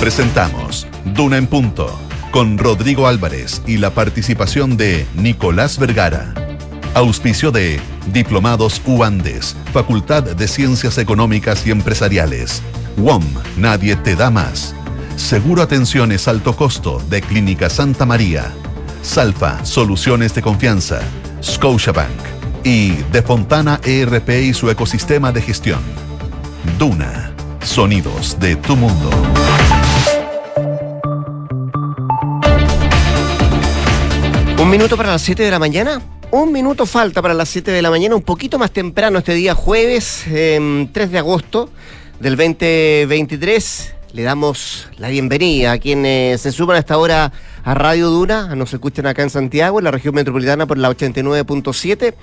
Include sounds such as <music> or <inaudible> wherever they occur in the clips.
Presentamos Duna en Punto con Rodrigo Álvarez y la participación de Nicolás Vergara. Auspicio de Diplomados UANDES, Facultad de Ciencias Económicas y Empresariales. WOM, Nadie te da más. Seguro Atenciones Alto Costo de Clínica Santa María. Salfa, Soluciones de Confianza. Scotiabank. Y De Fontana ERP y su ecosistema de gestión. Duna. Sonidos de tu mundo. Un minuto para las 7 de la mañana. Un minuto falta para las 7 de la mañana, un poquito más temprano este día jueves, 3 de agosto del 2023. Le damos la bienvenida a quienes se suman a esta hora a Radio Duna, nos escuchan acá en Santiago, en la región metropolitana por la 89.7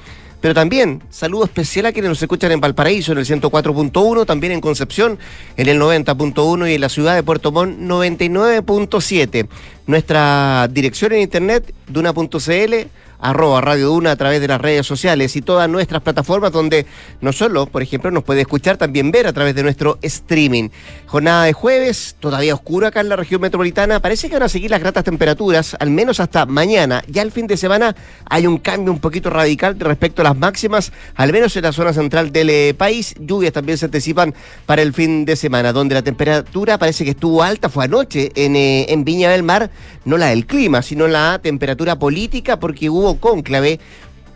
pero también saludo especial a quienes nos escuchan en Valparaíso en el 104.1, también en Concepción en el 90.1 y en la ciudad de Puerto Montt 99.7. Nuestra dirección en internet, duna.cl arroba Radio Duna a través de las redes sociales y todas nuestras plataformas donde no solo, por ejemplo, nos puede escuchar, también ver a través de nuestro streaming. Jornada de jueves, todavía oscura acá en la región metropolitana. Parece que van a seguir las gratas temperaturas, al menos hasta mañana. Ya el fin de semana hay un cambio un poquito radical respecto a las máximas, al menos en la zona central del eh, país. Lluvias también se anticipan para el fin de semana, donde la temperatura parece que estuvo alta, fue anoche en, eh, en Viña del Mar, no la del clima, sino la temperatura política, porque hubo cónclave,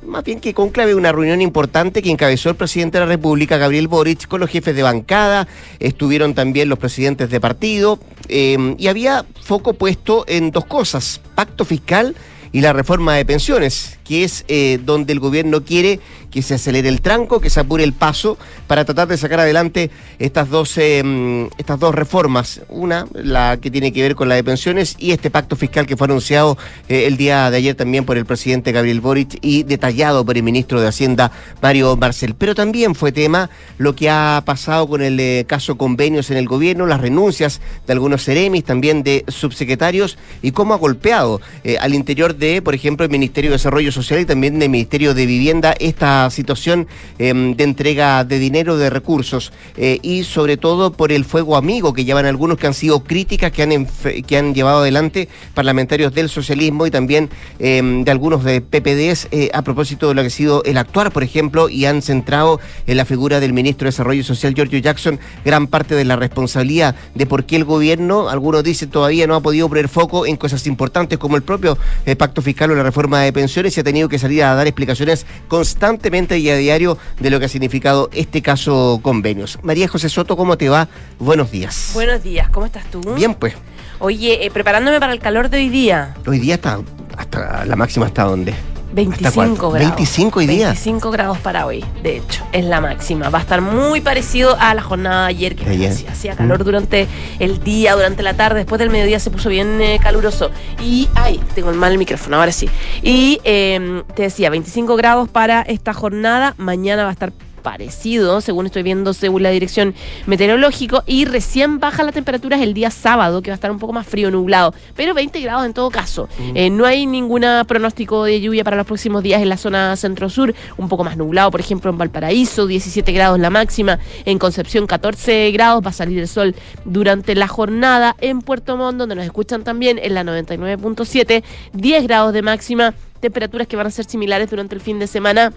más bien que cónclave, una reunión importante que encabezó el presidente de la República, Gabriel Boric, con los jefes de bancada, estuvieron también los presidentes de partido, eh, y había foco puesto en dos cosas, pacto fiscal y la reforma de pensiones, que es eh, donde el gobierno quiere que se acelere el tranco, que se apure el paso para tratar de sacar adelante estas dos, em, estas dos reformas. Una, la que tiene que ver con la de pensiones y este pacto fiscal que fue anunciado eh, el día de ayer también por el presidente Gabriel Boric y detallado por el ministro de Hacienda Mario Marcel. Pero también fue tema lo que ha pasado con el eh, caso convenios en el gobierno, las renuncias de algunos seremis, también de subsecretarios y cómo ha golpeado eh, al interior de, por ejemplo, el Ministerio de Desarrollo Social y también del Ministerio de Vivienda esta situación em, de entrega de dinero, de recursos, eh, y sobre todo por el fuego amigo que llevan algunos que han sido críticas que han, que han llevado adelante parlamentarios del socialismo y también em, de algunos de PPDs eh, a propósito de lo que ha sido el actuar, por ejemplo, y han centrado en la figura del ministro de Desarrollo Social, Giorgio Jackson, gran parte de la responsabilidad de por qué el gobierno, algunos dicen todavía no ha podido poner foco en cosas importantes como el propio eh, pacto fiscal o la reforma de pensiones y ha tenido que salir a dar explicaciones constantemente y a diario de lo que ha significado este caso convenios. María José Soto, ¿cómo te va? Buenos días. Buenos días, ¿cómo estás tú? Bien, pues. Oye, eh, preparándome para el calor de hoy día. Hoy día está hasta la máxima hasta dónde? 25 grados. 25 hoy día. 25 grados para hoy, de hecho, es la máxima. Va a estar muy parecido a la jornada de ayer, que hacía calor mm. durante el día, durante la tarde, después del mediodía se puso bien eh, caluroso. Y, ay, tengo el mal micrófono, ahora sí. Y em, te decía, 25 grados para esta jornada, mañana va a estar parecido, según estoy viendo según la dirección meteorológico, y recién baja la temperatura el día sábado, que va a estar un poco más frío, nublado, pero 20 grados en todo caso. Mm. Eh, no hay ningún pronóstico de lluvia para los próximos días en la zona centro-sur, un poco más nublado, por ejemplo, en Valparaíso, 17 grados la máxima, en Concepción 14 grados, va a salir el sol durante la jornada, en Puerto Montt, donde nos escuchan también, en la 99.7, 10 grados de máxima, temperaturas que van a ser similares durante el fin de semana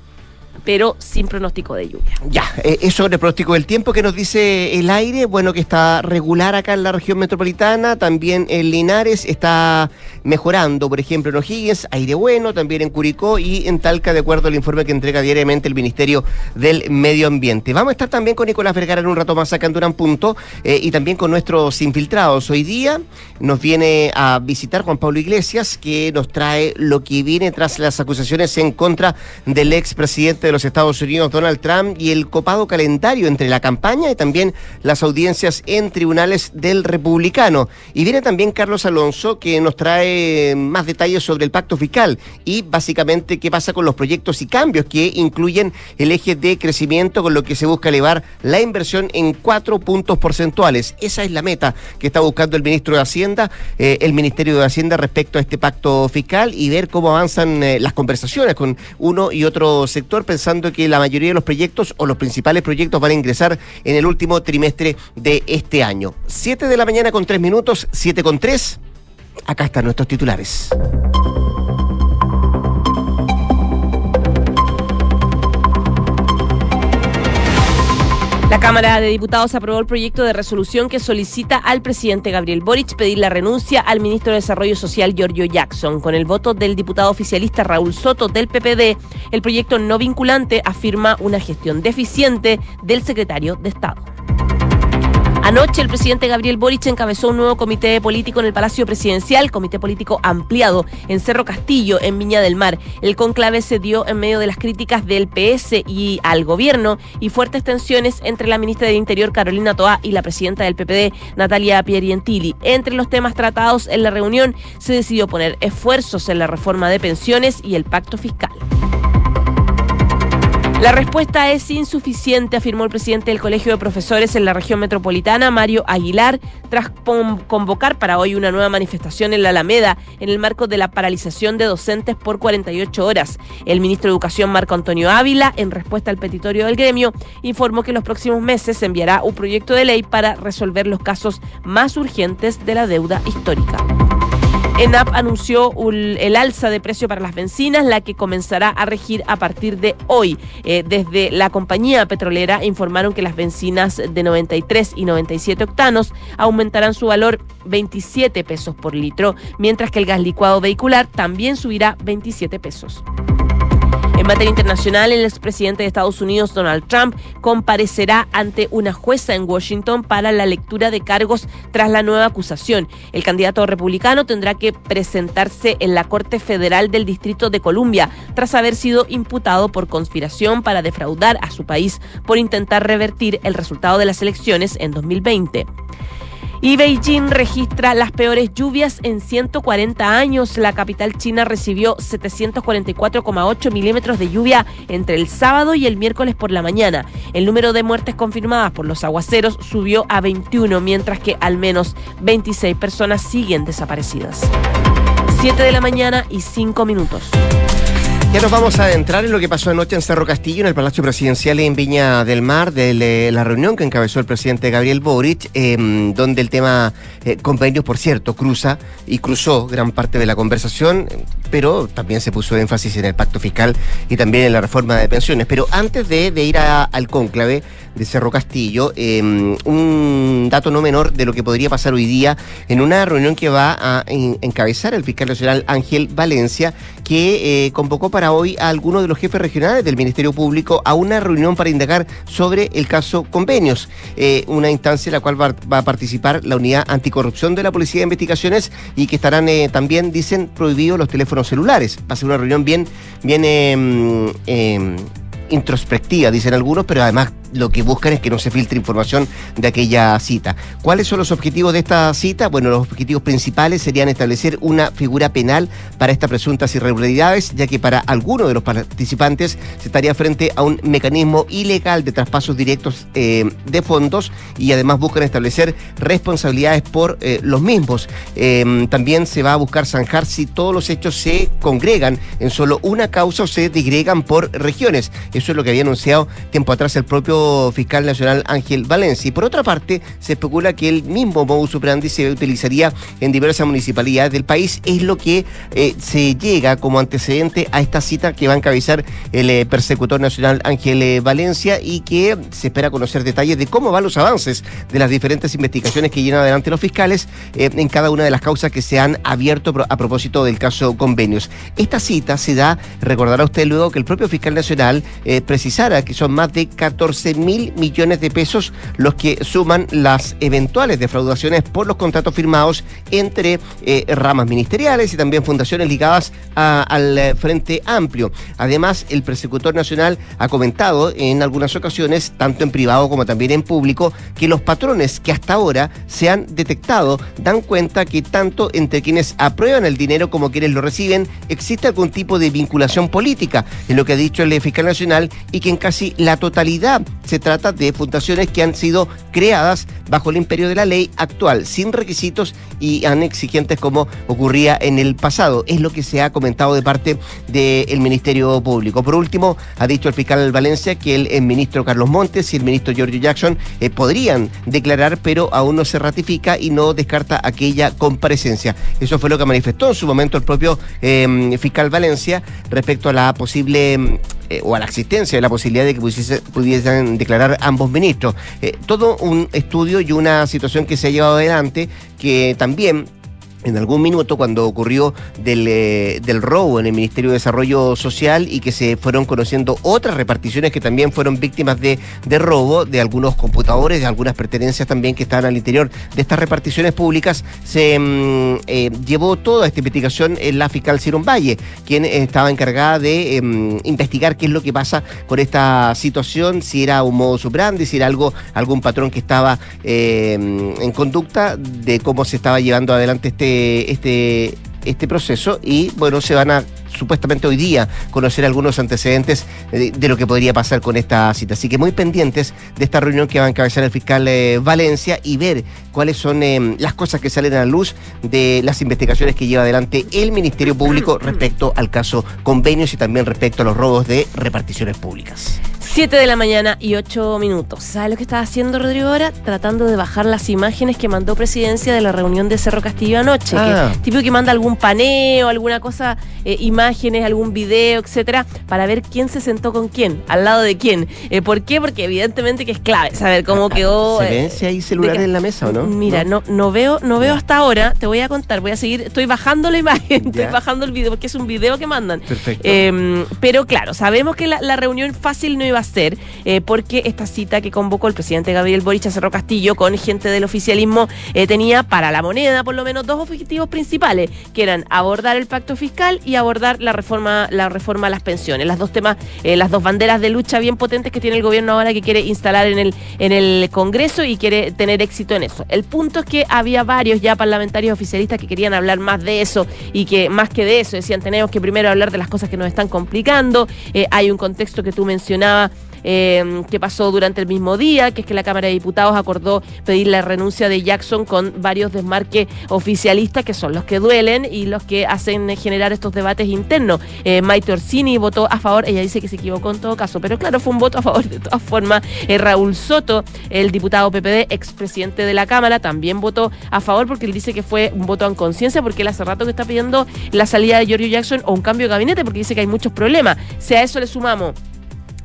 pero sin pronóstico de lluvia. Ya, eh, eso sobre el pronóstico del tiempo que nos dice el aire, bueno, que está regular acá en la región metropolitana, también en Linares está mejorando, por ejemplo, en O'Higgins, aire bueno, también en Curicó y en Talca, de acuerdo al informe que entrega diariamente el Ministerio del Medio Ambiente. Vamos a estar también con Nicolás Vergara en un rato más acá en Durán Punto eh, y también con nuestros infiltrados. Hoy día nos viene a visitar Juan Pablo Iglesias, que nos trae lo que viene tras las acusaciones en contra del expresidente de los Estados Unidos, Donald Trump, y el copado calendario entre la campaña y también las audiencias en tribunales del republicano. Y viene también Carlos Alonso, que nos trae eh, más detalles sobre el pacto fiscal y básicamente qué pasa con los proyectos y cambios que incluyen el eje de crecimiento con lo que se busca elevar la inversión en cuatro puntos porcentuales. Esa es la meta que está buscando el ministro de Hacienda, eh, el Ministerio de Hacienda respecto a este pacto fiscal y ver cómo avanzan eh, las conversaciones con uno y otro sector, pensando que la mayoría de los proyectos o los principales proyectos van a ingresar en el último trimestre de este año. Siete de la mañana con tres minutos, siete con tres. Acá están nuestros titulares. La Cámara de Diputados aprobó el proyecto de resolución que solicita al presidente Gabriel Boric pedir la renuncia al ministro de Desarrollo Social Giorgio Jackson. Con el voto del diputado oficialista Raúl Soto del PPD, el proyecto no vinculante afirma una gestión deficiente del secretario de Estado. Anoche el presidente Gabriel Boric encabezó un nuevo comité político en el Palacio Presidencial, comité político ampliado en Cerro Castillo, en Viña del Mar. El conclave se dio en medio de las críticas del PS y al gobierno y fuertes tensiones entre la ministra del Interior Carolina Toá y la presidenta del PPD Natalia Pierientili. Entre los temas tratados en la reunión se decidió poner esfuerzos en la reforma de pensiones y el pacto fiscal. La respuesta es insuficiente, afirmó el presidente del Colegio de Profesores en la región metropolitana, Mario Aguilar, tras convocar para hoy una nueva manifestación en la Alameda en el marco de la paralización de docentes por 48 horas. El ministro de Educación, Marco Antonio Ávila, en respuesta al petitorio del gremio, informó que en los próximos meses se enviará un proyecto de ley para resolver los casos más urgentes de la deuda histórica. ENAP anunció el alza de precio para las bencinas, la que comenzará a regir a partir de hoy. Eh, desde la compañía petrolera informaron que las bencinas de 93 y 97 octanos aumentarán su valor 27 pesos por litro, mientras que el gas licuado vehicular también subirá 27 pesos. En materia internacional, el expresidente de Estados Unidos, Donald Trump, comparecerá ante una jueza en Washington para la lectura de cargos tras la nueva acusación. El candidato republicano tendrá que presentarse en la Corte Federal del Distrito de Columbia tras haber sido imputado por conspiración para defraudar a su país por intentar revertir el resultado de las elecciones en 2020. Y Beijing registra las peores lluvias en 140 años. La capital china recibió 744,8 milímetros de lluvia entre el sábado y el miércoles por la mañana. El número de muertes confirmadas por los aguaceros subió a 21, mientras que al menos 26 personas siguen desaparecidas. 7 de la mañana y 5 minutos. Ya nos vamos a adentrar en lo que pasó anoche en Cerro Castillo, en el Palacio Presidencial en Viña del Mar, de la reunión que encabezó el presidente Gabriel Boric, em, donde el tema eh, convenios, por cierto, cruza y cruzó gran parte de la conversación, pero también se puso énfasis en el pacto fiscal y también en la reforma de pensiones. Pero antes de, ir al cónclave de Cerro Castillo, em, un dato no menor de lo que podría pasar hoy día en una reunión que va a encabezar el fiscal nacional Ángel Valencia, que eh, convocó para hoy a algunos de los jefes regionales del Ministerio Público a una reunión para indagar sobre el caso convenios, eh, una instancia en la cual va, a participar la unidad anticorrupción de la Policía de Investigaciones y que estarán eh, también, dicen, prohibidos los teléfonos celulares. Va a ser una reunión bien, bien em, em, introspectiva, dicen algunos, pero además lo que buscan es que no se filtre información de aquella cita. ¿Cuáles son los objetivos de esta cita? Bueno, los objetivos principales serían establecer una figura penal para estas presuntas irregularidades, ya que para algunos de los participantes se estaría frente a un mecanismo ilegal de traspasos directos eh, de fondos y además buscan establecer responsabilidades por eh, los mismos. Em, también se va a buscar zanjar si todos los hechos se congregan en solo una causa o se digregan por regiones. Eso es lo que había anunciado tiempo atrás el propio fiscal nacional Ángel Valencia. Y por otra parte, se especula que el mismo modus operandi se utilizaría en diversas municipalidades del país. Es lo que eh, se llega como antecedente a esta cita que va a encabezar el eh, persecutor nacional Ángel eh, Valencia y que se espera conocer detalles de cómo van los avances de las diferentes investigaciones que llevan adelante los fiscales en cada una de las causas que se han abierto a propósito del caso convenios. Esta cita se da, recordará usted luego que el propio fiscal nacional precisara que son más de 14 100 mil millones de pesos, los que suman las eventuales defraudaciones por los contratos firmados entre eh, ramas ministeriales y también fundaciones ligadas al eh, Frente Amplio. Además, el persecutor nacional ha comentado en algunas ocasiones, tanto en privado como también en público, que los patrones que hasta ahora se han detectado dan cuenta que tanto entre quienes aprueban el dinero como quienes lo reciben existe algún tipo de vinculación política, en lo que ha dicho el fiscal nacional, y que en casi la totalidad se trata de fundaciones que han sido creadas bajo el imperio de la ley actual, sin requisitos y han exigentes como ocurría en el pasado. Es lo que se ha comentado de parte del Ministerio Público. Por último, ha dicho el fiscal Valencia que el, ministro Carlos Montes y el ministro Giorgio Jackson eh, podrían declarar, pero aún no se ratifica y no descarta aquella comparecencia. Eso fue lo que manifestó en su momento el propio eh, fiscal Valencia respecto a la posible o a la existencia de la posibilidad de que pudiesen declarar ambos ministros. Eh, todo un estudio y una situación que se ha llevado adelante que también en algún minuto cuando ocurrió del, eh, del, robo en el Ministerio de Desarrollo Social y que se fueron conociendo otras reparticiones que también fueron víctimas de, de robo de algunos computadores, de algunas pertenencias también que estaban al interior de estas reparticiones públicas, se mm, eh, llevó toda esta investigación en la fiscal Ciron Valle, quien estaba encargada de em, investigar qué es lo que pasa con esta situación, si era un modo subrande, si era algo, algún patrón que estaba em, en conducta, de cómo se estaba llevando adelante este este, este proceso y bueno, se van a supuestamente hoy día conocer algunos antecedentes de, lo que podría pasar con esta cita. Así que muy pendientes de esta reunión que va a encabezar el fiscal eh, Valencia y ver cuáles son eh, las cosas que salen a la luz de las investigaciones que lleva adelante el Ministerio Público <clears throat> respecto al caso convenios y también respecto a los robos de reparticiones públicas. 7 de la mañana y 8 minutos. ¿Sabes lo que está haciendo Rodrigo ahora? Tratando de bajar las imágenes que mandó presidencia de la reunión de Cerro Castillo anoche. Ah. típico que manda algún paneo, alguna cosa, eh, imágenes, algún video, etcétera, para ver quién se sentó con quién, al lado de quién. Eh, ¿Por qué? Porque evidentemente que es clave saber cómo quedó. ¿Se ve si hay celulares en la mesa o no? Mira, no, no, veo, no veo hasta ahora. Te voy a contar, voy a seguir. Estoy bajando la imagen, <laughs> estoy bajando el video, porque es un video que mandan. Perfecto. Em, pero claro, sabemos que la, la reunión fácil no iba a ser, eh, porque esta cita que convocó el presidente Gabriel Boric a Cerro Castillo con gente del oficialismo eh, tenía para la moneda por lo menos dos objetivos principales, que eran abordar el pacto fiscal y abordar la reforma, la reforma a las pensiones, las dos temas, eh, las dos banderas de lucha bien potentes que tiene el gobierno ahora que quiere instalar en el, en el Congreso y quiere tener éxito en eso. El punto es que había varios ya parlamentarios oficialistas que querían hablar más de eso y que más que de eso decían tenemos que primero hablar de las cosas que nos están complicando. hay un contexto que tú mencionabas eh, que pasó durante el mismo día, que es que la Cámara de Diputados acordó pedir la renuncia de Jackson con varios desmarques oficialistas que son los que duelen y los que hacen generar estos debates internos. Eh, Maite Orsini votó a favor, ella dice que se equivocó en todo caso, pero claro, fue un voto a favor de todas formas. Eh, Raúl Soto, el diputado PPD, expresidente de la Cámara, también votó a favor porque él dice que fue un voto en conciencia porque él hace rato que está pidiendo la salida de Giorgio Jackson o un cambio de gabinete porque dice que hay muchos problemas. Si a eso le sumamos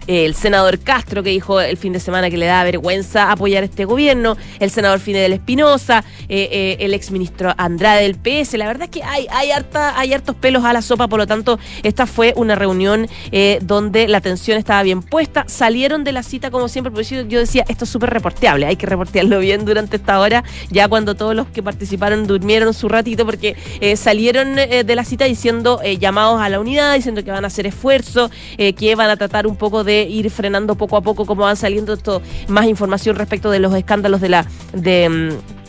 el senador Castro, que dijo el fin de semana que le da vergüenza apoyar este gobierno, el senador Fidel Espinosa, eh, eh, el exministro Andrade del PS. La verdad es que hay, hay, harta, hay hartos pelos a la sopa, por lo tanto, esta fue una reunión eh, donde la atención estaba bien puesta. Salieron de la cita, como siempre, porque yo decía, esto es súper reporteable, hay que reportearlo bien durante esta hora, ya cuando todos los que participaron durmieron su ratito, porque salieron de la cita diciendo llamados a la unidad, diciendo que van a hacer esfuerzo, que van a tratar un poco de ir frenando poco a poco cómo van saliendo esto, más información respecto de los escándalos de la de mm,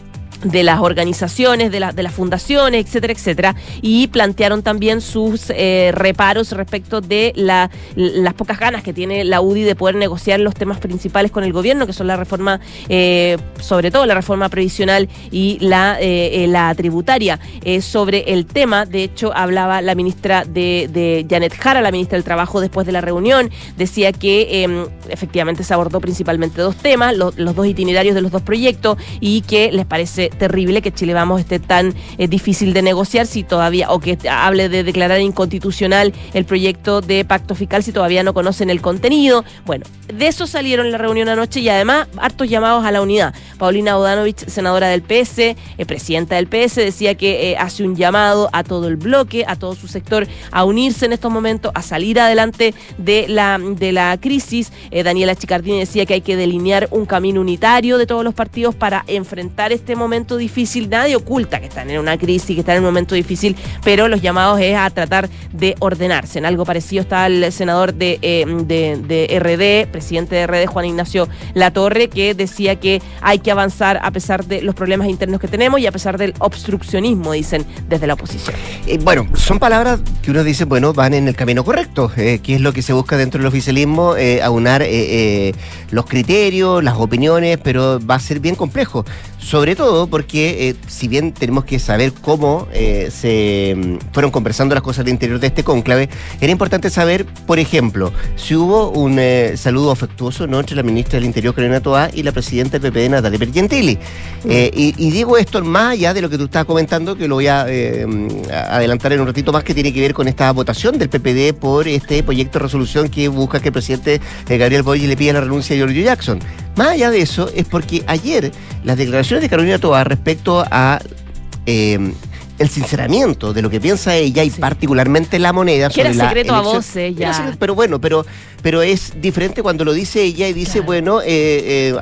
de las organizaciones, de, de las fundaciones, etcétera, etcétera, y plantearon también sus eh, reparos respecto de la, las pocas ganas que tiene la UDI de poder negociar los temas principales con el gobierno, que son la reforma, eh, sobre todo la reforma previsional y la, eh, la tributaria. sobre el tema, de hecho, hablaba la ministra de, de, Janet Jara, la ministra del Trabajo, después de la reunión, decía que em, efectivamente se abordó principalmente dos temas, los dos itinerarios de los dos proyectos, y que les parece terrible que Chile Vamos esté tan eh, difícil de negociar si todavía, o que hable de declarar inconstitucional el proyecto de pacto fiscal si todavía no conocen el contenido. Bueno, de eso salieron la reunión anoche y además hartos llamados a la unidad. Paulina Bodanovich, senadora del PS, eh, presidenta del PS, decía que hace un llamado a todo el bloque, a todo su sector, a unirse en estos momentos, a salir adelante de la, de la crisis. Daniela Chicardini decía que hay que delinear un camino unitario de todos los partidos para enfrentar este momento difícil. Nadie oculta que están en una crisis, que están en un momento difícil, pero los llamados es a tratar de ordenarse. En algo parecido está el senador de, eh, de, RD, presidente de RD, Juan Ignacio Latorre, que decía que hay que avanzar a pesar de los problemas internos que tenemos y a pesar del obstruccionismo, dicen desde la oposición. Eh, bueno, son palabras que uno dice, bueno, van en el camino correcto, eh, que es lo que se busca dentro del oficialismo, aunar los criterios, las opiniones, pero va a ser bien complejo. Sobre todo porque, eh, si bien tenemos que saber cómo eh, se mm, fueron conversando las cosas de interior de este cónclave, era importante saber, por ejemplo, si hubo un eh, saludo afectuoso ¿no? entre la ministra del Interior, Carolina Toá, y la presidenta del PPD, Natalia Pergentili. Mm. Y, y, digo esto más allá de lo que tú estabas comentando, que lo voy a mm, adelantar en un ratito más, que tiene que ver con esta votación del PPD por este proyecto de resolución que busca que el presidente Gabriel Boy le pida la renuncia a Giorgio Jackson. Más allá de eso, es porque ayer las declaraciones de Carolina Toa respecto a eh, el sinceramiento de lo que piensa ella y particularmente la moneda que era secreto a voces ya. pero bueno, pero, pero es diferente cuando lo dice ella y dice, bueno, eh, eh,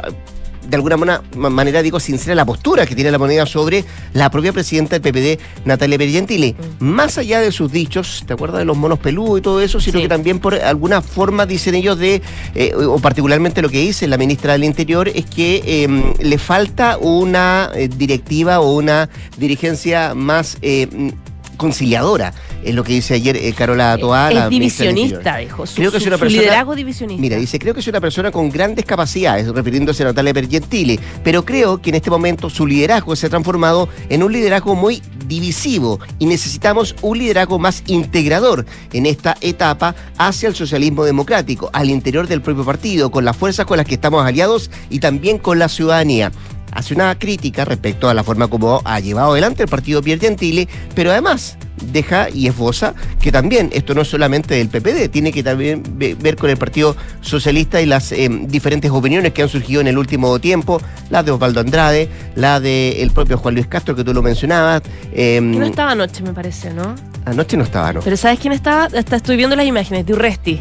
de alguna manera, digo, sincera la postura que tiene la moneda sobre la propia presidenta del PPD, Natalia Pergentili. Mm. Más allá de sus dichos, ¿te acuerdas de los monos peludos y todo eso? Sino que también por alguna forma dicen ellos de, eh, o particularmente lo que dice la ministra del Interior, es que em, le falta una eh, directiva o una dirigencia más eh, conciliadora, es lo que dice ayer eh, Carola Toá. Es divisionista, dijo. creo que es una persona, liderazgo divisionista. Mira, dice, creo que es una persona con grandes capacidades, refiriéndose a Natalia Pergentili, pero creo que en este momento su liderazgo se ha transformado en un liderazgo muy divisivo y necesitamos un liderazgo más integrador en esta etapa hacia el socialismo democrático, al interior del propio partido, con las fuerzas con las que estamos aliados y también con la ciudadanía hace una crítica respecto a la forma como ha llevado adelante el partido Pierre Gentile, pero además deja y esboza que también esto no es solamente del PPD, tiene que también ver con el Partido Socialista y las eh, diferentes opiniones que han surgido en el último tiempo, la de Osvaldo Andrade, la del propio Juan Luis Castro, que tú lo mencionabas. Eh, que no estaba anoche, me parece, ¿no? Anoche no estaba, ¿no? Pero ¿sabes quién estaba? estoy viendo las imágenes de Urresti.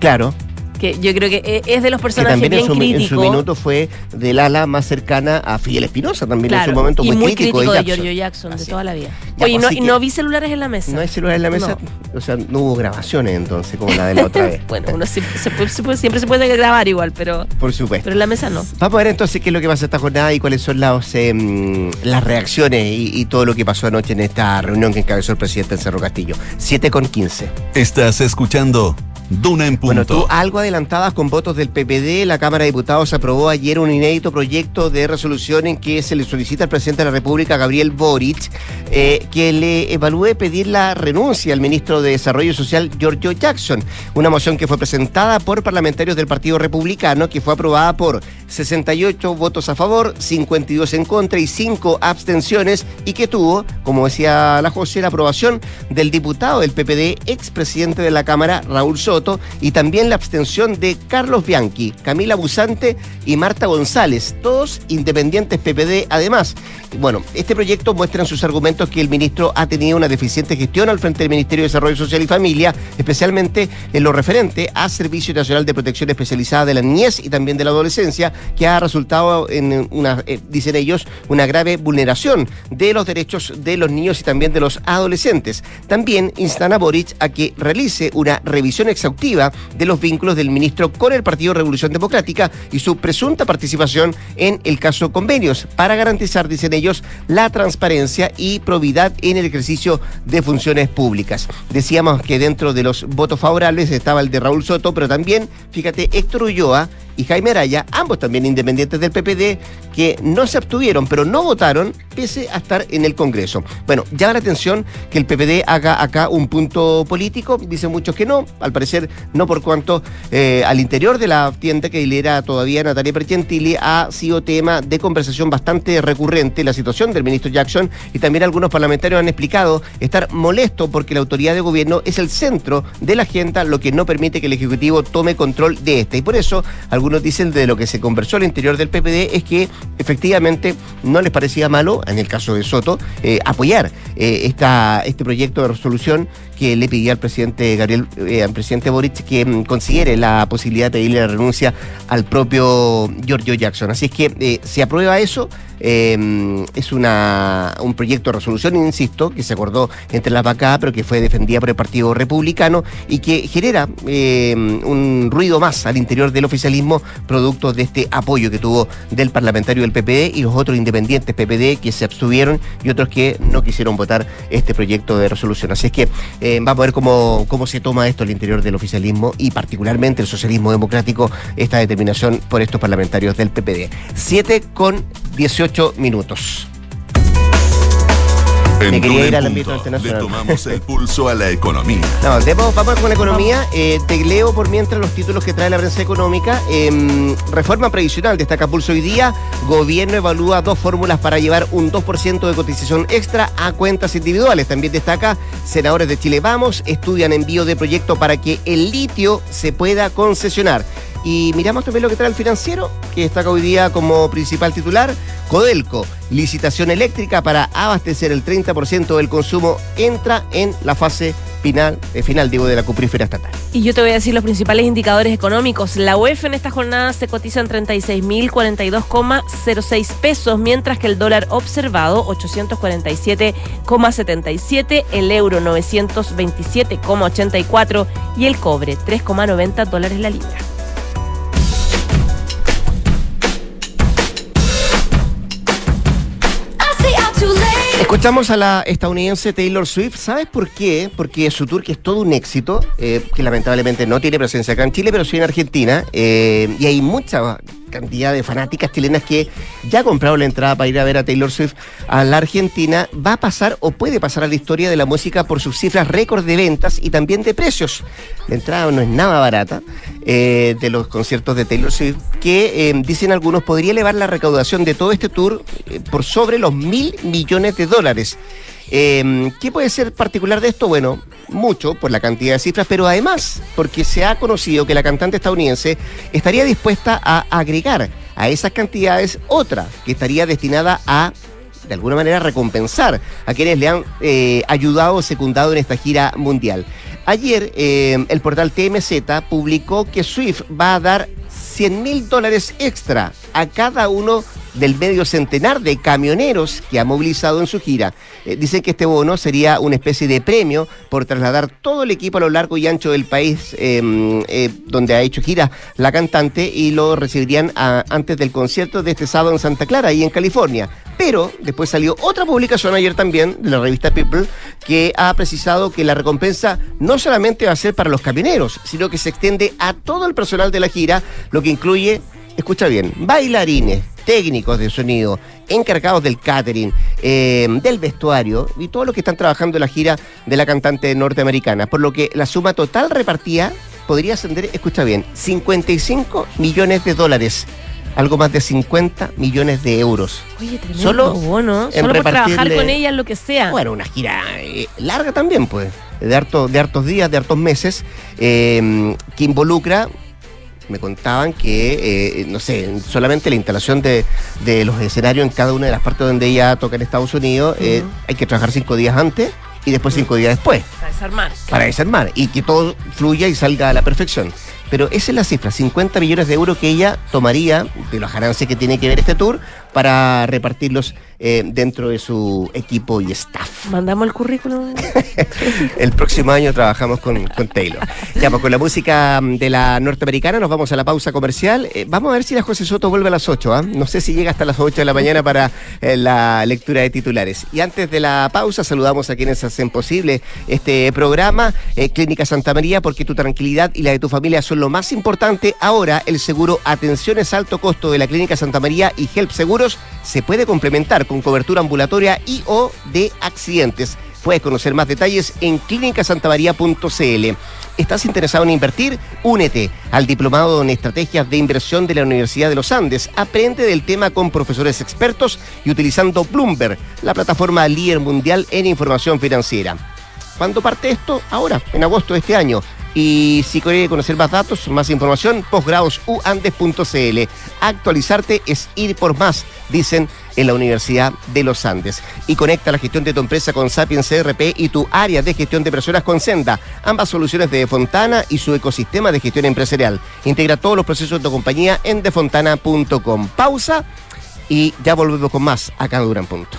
Claro, que yo creo que e, es de los personajes que también bien en su, en su minuto fue del ala más cercana a Fidel Espinosa, también en su momento y muy, crítico, de, Giorgio Jackson, de toda la vida. Oye, pues, no, no vi celulares en la mesa. No hay celulares en la mesa, o sea, no hubo grabaciones entonces, como la de la otra <laughs> vez. bueno, uno siempre se, puede, grabar igual, pero. Por supuesto. Pero en la mesa no. Vamos a ver entonces qué es lo que pasa esta jornada y cuáles son las, em, las reacciones y, todo lo que pasó anoche en esta reunión que encabezó el presidente en Cerro Castillo. 7 con 15. Estás escuchando Duna en punto. Bueno, tú algo adelantabas con votos del PPD. La Cámara de Diputados aprobó ayer un inédito proyecto de resolución en que se le solicita al presidente de la República, Gabriel Boric, eh, que le evalúe pedir la renuncia al ministro de Desarrollo Social, Giorgio Jackson. Una moción que fue presentada por parlamentarios del Partido Republicano, que fue aprobada por 68 votos a favor, 52 en contra y 5 abstenciones, y que tuvo, como decía la José, la aprobación del diputado del PPD, expresidente de la Cámara, Raúl Soto y también la abstención de Carlos Bianchi, Camila Busante y Marta González, todos independientes PPD además. Bueno, este proyecto muestra en sus argumentos que el ministro ha tenido una deficiente gestión al frente del Ministerio de Desarrollo Social y Familia, especialmente en lo referente a Servicio Nacional de Protección Especializada de la Niñez y también de la Adolescencia, que ha resultado en una, eh, dicen ellos, una grave vulneración de los derechos de los niños y también de los adolescentes. También instan a Boric a que realice una revisión exhaustiva de los vínculos del ministro con el Partido Revolución Democrática y su presunta participación en el caso convenios para garantizar, dicen ellos, la transparencia y probidad en el ejercicio de funciones públicas. Decíamos que dentro de los votos favorables estaba el de Raúl Soto, pero también, fíjate, Héctor Ulloa y Jaime Araya, ambos también independientes del PPD, que no se abstuvieron, pero no votaron pese a estar en el Congreso. Bueno, llama la atención que el PPD haga acá un punto político, dicen muchos que no, al parecer no por cuanto eh, al interior de la tienda que lidera todavía Natalia Pergentili ha sido tema de conversación bastante recurrente la situación del ministro Jackson y también algunos parlamentarios han explicado estar molesto porque la autoridad de gobierno es el centro de la agenda, lo que no permite que el Ejecutivo tome control de esta. Y por eso algunos dicen de lo que se conversó al interior del PPD es que efectivamente no les parecía malo, en el caso de Soto, eh, apoyar eh, esta, este proyecto de resolución que le pedía al presidente Gabriel, eh, al presidente Boric que mm, considere la posibilidad de pedirle la renuncia al propio Giorgio Jackson. Así es que eh, se aprueba eso. Eh, es una, un proyecto de resolución, insisto, que se acordó entre las vacadas, pero que fue defendida por el Partido Republicano y que genera un ruido más al interior del oficialismo, producto de este apoyo que tuvo del parlamentario del PPD y los otros independientes PPD que se abstuvieron y otros que no quisieron votar este proyecto de resolución. Así es que eh, vamos a ver cómo, cómo se toma esto al interior del oficialismo y particularmente el socialismo democrático, esta determinación por estos parlamentarios del PPD. 7 con 18 minutos. En Me quería ir al ámbito internacional. Le tomamos el pulso a la economía. <laughs> No, vamos con la economía. Eh, te leo por mientras los títulos que trae la prensa económica. Em, reforma previsional, destaca Pulso hoy día. Gobierno evalúa dos fórmulas para llevar un 2% de cotización extra a cuentas individuales. También destaca, senadores de Chile Vamos estudian envío de proyecto para que el litio se pueda concesionar. Y miramos también lo que trae el financiero, que destaca hoy día como principal titular, Codelco, licitación eléctrica para abastecer el 30% del consumo, entra en la fase final, eh, final digo, de la cuprífera estatal. Y yo te voy a decir los principales indicadores económicos. La UEF en esta jornada se cotiza en 36.042,06 pesos, mientras que el dólar observado 847,77, el euro 927,84 y el cobre 3,90 dólares la libra. Escuchamos a la estadounidense Taylor Swift. ¿Sabes por qué? Porque su tour, que es todo un éxito, eh, que lamentablemente no tiene presencia acá en Chile, pero sí en Argentina, eh, y hay mucha cantidad de fanáticas chilenas que ya compraron la entrada para ir a ver a Taylor Swift a la Argentina, va a pasar o puede pasar a la historia de la música por sus cifras récord de ventas y también de precios. La entrada no es nada barata eh, de los conciertos de Taylor Swift, que eh, dicen algunos podría elevar la recaudación de todo este tour eh, por sobre los mil millones de dólares. Eh, ¿Qué puede ser particular de esto? Bueno, mucho por la cantidad de cifras, pero además porque se ha conocido que la cantante estadounidense estaría dispuesta a agregar a esas cantidades otra que estaría destinada a de alguna manera recompensar a quienes le han eh, ayudado o secundado en esta gira mundial. Ayer eh, el portal TMZ publicó que Swift va a dar 100 mil dólares extra a cada uno del medio centenar de camioneros que ha movilizado en su gira. Eh, dicen que este bono sería una especie de premio por trasladar todo el equipo a lo largo y ancho del país eh, eh, donde ha hecho gira la cantante y lo recibirían a- antes del concierto de este sábado en Santa Clara, ahí en California. Pero después salió otra publicación ayer también de la revista People que ha precisado que la recompensa no solamente va a ser para los camioneros, sino que se extiende a todo el personal de la gira, lo que incluye, escucha bien, bailarines, técnicos de sonido, encargados del catering, eh, del vestuario y todos los que están trabajando en la gira de la cantante norteamericana. Por lo que la suma total repartida podría ascender, escucha bien, 55 millones de dólares. Algo más de 50 millones de euros. Oye, tremendo Solo bono. en Solo por trabajar con ella en lo que sea. Bueno, una gira eh, larga también, pues, de, harto, de hartos días, de hartos meses, eh, que involucra, me contaban que, eh, no sé, solamente la instalación de, de los escenarios en cada una de las partes donde ella toca en Estados Unidos, eh, hay que trabajar cinco días antes y después cinco días después Para desarmar. para desarmar y que todo fluya y salga a la perfección. Pero esa es la cifra, 50 millones de euros que ella tomaría de los ganancias que tiene que ver este tour para repartirlos eh, dentro de su equipo y staff. Mandamos el currículum. <laughs> el próximo año trabajamos con, con Taylor. Ya, pues con la música mm, de la norteamericana nos vamos a la pausa comercial. Eh, vamos a ver si la José Soto vuelve a las 8. ¿ah? No sé si llega hasta las 8 de la mañana para eh, la lectura de titulares. Y antes de la pausa, saludamos a quienes hacen posible este programa. Clínica Santa María, porque tu tranquilidad y la de tu familia son lo más importante. Ahora, el seguro Atenciones Alto Costo de la Clínica Santa María y Help Seguros se puede complementar con cobertura ambulatoria y o de accidentes. Puedes conocer más detalles en clínicasantamaría.cl. ¿Estás interesado en invertir? Únete al Diplomado en Estrategias de Inversión de la Universidad de los Andes. Aprende del tema con profesores expertos y utilizando Bloomberg, la plataforma líder mundial en información financiera. ¿Cuándo parte esto? Ahora, en agosto de este año. Y si quiere conocer más datos, más información, posgradosuandes.cl. Actualizarte es ir por más, dicen en la Universidad de los Andes. Y conecta la gestión de tu empresa con Sapiens CRP y tu área de gestión de personas con Senda. Ambas soluciones de Defontana y su ecosistema de gestión empresarial. Integra todos los procesos de tu compañía en defontana.com. Pausa y ya volvemos con más acá en Duran Punto.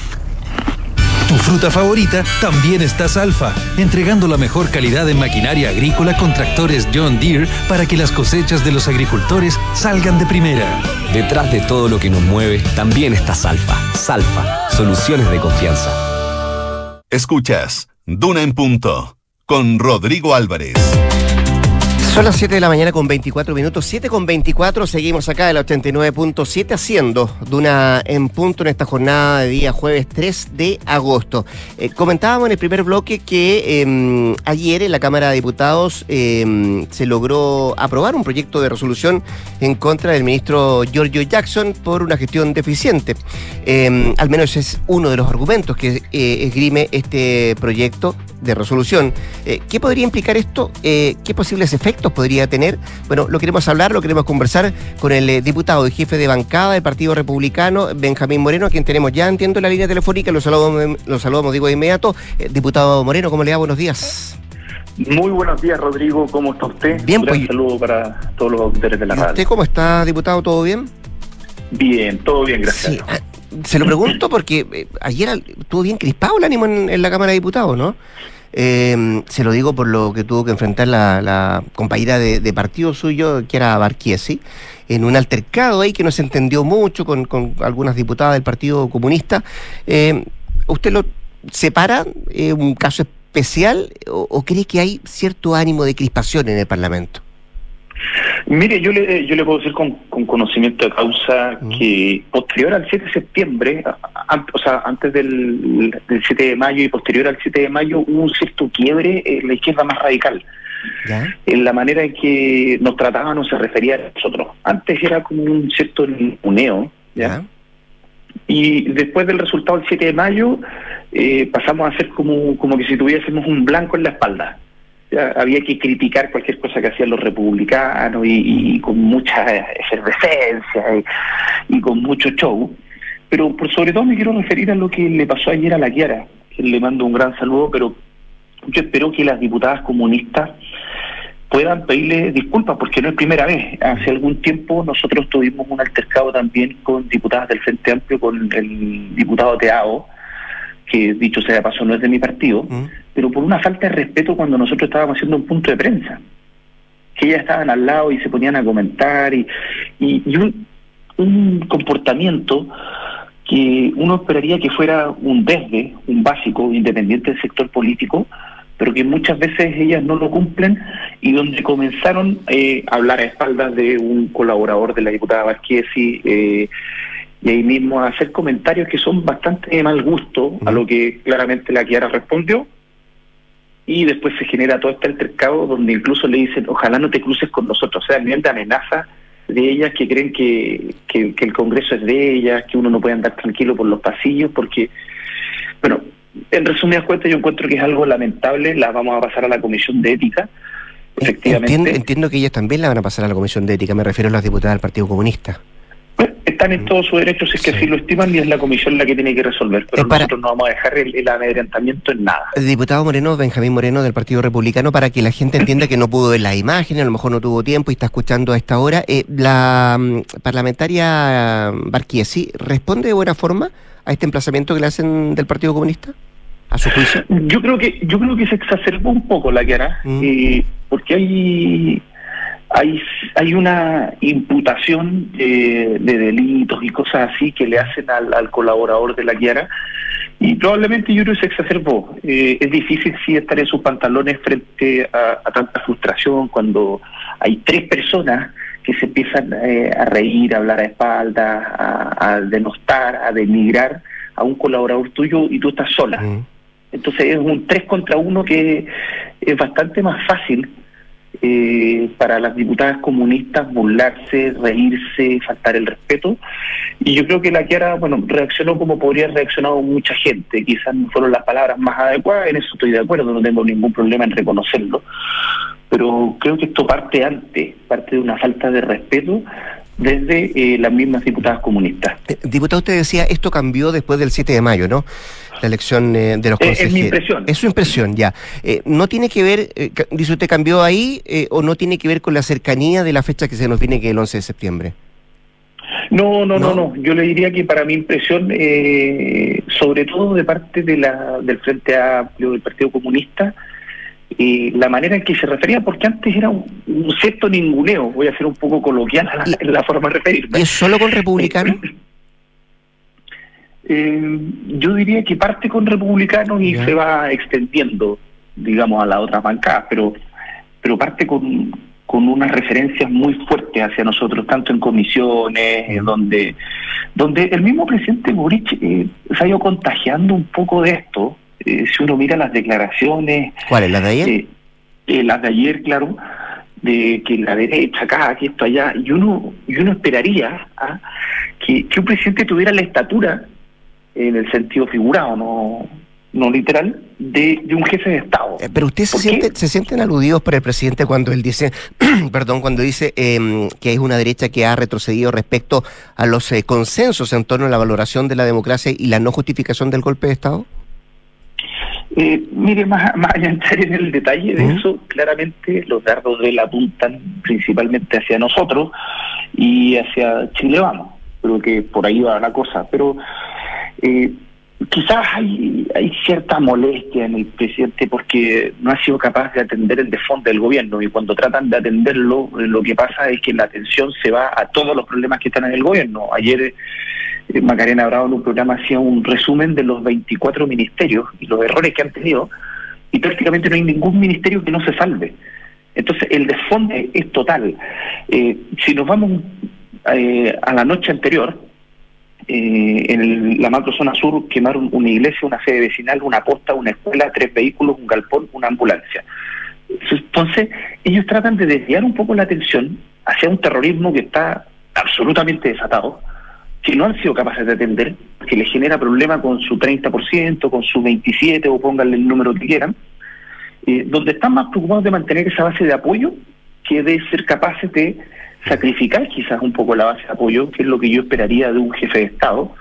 tu fruta favorita, también está Salfa, entregando la mejor calidad de maquinaria agrícola con tractores John Deere para que las cosechas de los agricultores salgan de primera. Detrás de todo lo que nos mueve, también está Salfa. Salfa, soluciones de confianza. Escuchas, Duna en punto, con Rodrigo Álvarez. Son las 7 de la mañana con 24 minutos, 7 con 24, seguimos acá en la 89.7 haciendo Duna en punto en esta jornada de día jueves 3 de agosto. Eh, comentábamos en el primer bloque que em, ayer en la Cámara de Diputados em, se logró aprobar un proyecto de resolución en contra del ministro Giorgio Jackson por una gestión deficiente. Em, al menos es uno de los argumentos que eh, esgrime este proyecto de resolución. Eh, ¿Qué podría implicar esto? ¿Qué posibles efectos? Podría tener? Bueno, lo queremos hablar, lo queremos conversar con el eh, diputado y jefe de bancada del Partido Republicano, Benjamín Moreno, a quien tenemos ya, entiendo, la línea telefónica. Lo saludamos, lo saludamos digo, de inmediato. Eh, diputado Moreno, ¿cómo le va? Buenos días. Muy buenos días, Rodrigo. ¿Cómo está usted? Bien, Un pues. saludo para todos los auditores de la radio. ¿Usted cómo está, diputado? ¿Todo bien? Bien, todo bien, gracias. Ah, se lo pregunto porque eh, ayer estuvo bien crispado el ánimo en, en la Cámara de Diputados, ¿no? Eh, se lo digo por lo que tuvo que enfrentar la, compañera de, partido suyo, que era Barquiesi, en un altercado ahí que no se entendió mucho con, algunas diputadas del Partido Comunista. Eh, ¿Usted lo separa un caso especial o cree que hay cierto ánimo de crispación en el Parlamento? Mire, yo le, yo le puedo decir con, conocimiento de causa que posterior al 7 de septiembre, o sea, antes del, 7 de mayo y posterior al 7 de mayo, hubo un cierto quiebre en la izquierda más radical. En la manera en que nos trataban o se refería a nosotros. Antes era como un cierto uneo, ¿ya? Y después del resultado del 7 de mayo, eh, pasamos a ser como, como que si tuviésemos un blanco en la espalda había que criticar cualquier cosa que hacían los republicanos y, con mucha efervescencia y, con mucho show. Pero por sobre todo me quiero referir a lo que le pasó ayer a la Kiara, que le mando un gran saludo, pero yo espero que las diputadas comunistas puedan pedirle disculpas, porque no es primera vez. Hace algún tiempo nosotros tuvimos un altercado también con diputadas del Frente Amplio, con el diputado Teao, que dicho sea de paso no es de mi partido, pero por una falta de respeto cuando nosotros estábamos haciendo un punto de prensa. Que ellas estaban al lado y se ponían a comentar y, y, y un, un comportamiento que uno esperaría que fuera un desde, un básico, independiente del sector político, pero que muchas veces ellas no lo cumplen y donde comenzaron eh, a hablar a espaldas de un colaborador de la diputada Vázquez eh, y ahí mismo a hacer comentarios que son bastante de mal gusto a lo que claramente la Kiara respondió y después se genera todo este altercado donde incluso le dicen ojalá no te cruces con nosotros, o sea, el nivel de amenaza de ellas que creen que, que, el Congreso es de ellas, que uno no puede andar tranquilo por los pasillos, porque, bueno, en resumidas cuentas yo encuentro que es algo lamentable, la vamos a pasar a la Comisión de Ética. Efectivamente. Entiendo, entiendo que ellas también la van a pasar a la Comisión de Ética, me refiero a las diputadas del Partido Comunista están en todos sus derechos si es que así lo estiman y es la comisión la que tiene que resolver. Pero nosotros no vamos a dejar el, amedrentamiento en nada. Diputado Moreno, Benjamín Moreno del Partido Republicano, para que la gente entienda que no pudo ver la imagen, a lo mejor no tuvo tiempo y está escuchando a esta hora. Eh, la mm, parlamentaria Barquiesi, ¿responde de buena forma a este emplazamiento que le hacen del Partido Comunista? ¿A su juicio? Yo creo que, yo creo que se exacerbó un poco la que hará, mm. eh, porque hay hay, hay una imputación de delitos y cosas así que le hacen al, colaborador de la Guiara y probablemente que se exacerbó. Eh, es difícil sí estar en sus pantalones frente a, tanta frustración cuando hay tres personas que se empiezan eh, a reír, a hablar a espaldas, a, denostar, a denigrar a un colaborador tuyo y tú estás sola. Entonces es un tres contra uno que es bastante más fácil eh, para las diputadas comunistas burlarse, reírse, faltar el respeto. Y yo creo que la Kiara, bueno, reaccionó como podría haber reaccionado mucha gente. Quizás no fueron las palabras más adecuadas, en eso estoy de acuerdo, no tengo ningún problema en reconocerlo. Pero creo que esto parte antes, parte de una falta de respeto desde eh, las mismas diputadas comunistas. Eh, diputado, usted decía, esto cambió después del 7 de mayo, ¿no? La elección eh, de los consejeros. Es mi impresión. Es su impresión, ya. ¿No tiene que ver, dice usted, cambió ahí o no tiene que ver con la cercanía de la fecha que se nos viene, que es el 11 de septiembre? No, no, no, no. Yo le diría que para mi impresión, sobre todo de parte de la, del Frente Amplio del Partido Comunista, y la manera en que se refería, porque antes era un, cierto ninguneo, voy a ser un poco coloquial en la, forma de referirme. ¿Y es solo con <laughs> republicanos? Eh, yo diría que parte con republicanos y se va extendiendo, digamos, a la otra bancada, pero, pero parte con, con unas referencias muy fuertes hacia nosotros, tanto en comisiones, donde, donde el mismo presidente Boric eh, se ha ido contagiando un poco de esto, eh, si uno mira las declaraciones... ¿Cuáles? ¿Las de ayer? Eh, eh, las de ayer, claro, de que la derecha acá, que esto allá, y uno, y uno esperaría ¿ah? que, un presidente tuviera la estatura, en el sentido figurado, no, no literal, de, un jefe de Estado. pero usted se, siente, se sienten aludidos por el presidente cuando él dice, <clears throat> perdón, cuando dice em, que es una derecha que ha retrocedido respecto a los consensos en torno a la valoración de la democracia y la no justificación del golpe de Estado? Eh, mire, más, más allá de entrar en el detalle de eso, claramente los dardos de él apuntan principalmente hacia nosotros y hacia Chile Vamos. Creo que por ahí va la cosa. Pero eh, quizás hay, hay cierta molestia en el presidente porque no ha sido capaz de atender el desfondo del gobierno y cuando tratan de atenderlo, lo que pasa es que la atención se va a todos los problemas que están en el gobierno. Ayer eh, Macarena Bravo en un programa hacía un resumen de los 24 ministerios y los errores que han tenido y prácticamente no hay ningún ministerio que no se salve. Entonces el desfonde es total. Eh, si nos vamos eh, a la noche anterior, en la macro zona sur quemaron una iglesia, una sede vecinal, una posta, una escuela, tres vehículos, un galpón, una ambulancia. Entonces ellos tratan de desviar un poco la atención hacia un terrorismo que está absolutamente desatado que no han sido capaces de atender, que les genera problema con su 30%, con su 27% o pónganle el número que quieran, eh, donde están más preocupados de mantener esa base de apoyo que de ser capaces de sacrificar quizás un poco la base de apoyo, que es lo que yo esperaría de un jefe de Estado,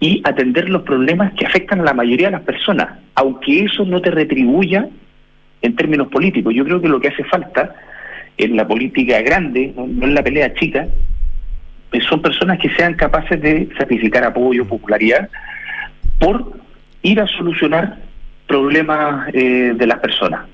y atender los problemas que afectan a la mayoría de las personas, aunque eso no te retribuya en términos políticos. Yo creo que lo que hace falta en la política grande, no en la pelea chica, son personas que sean capaces de sacrificar apoyo, popularidad, por ir a solucionar problemas eh, de las personas.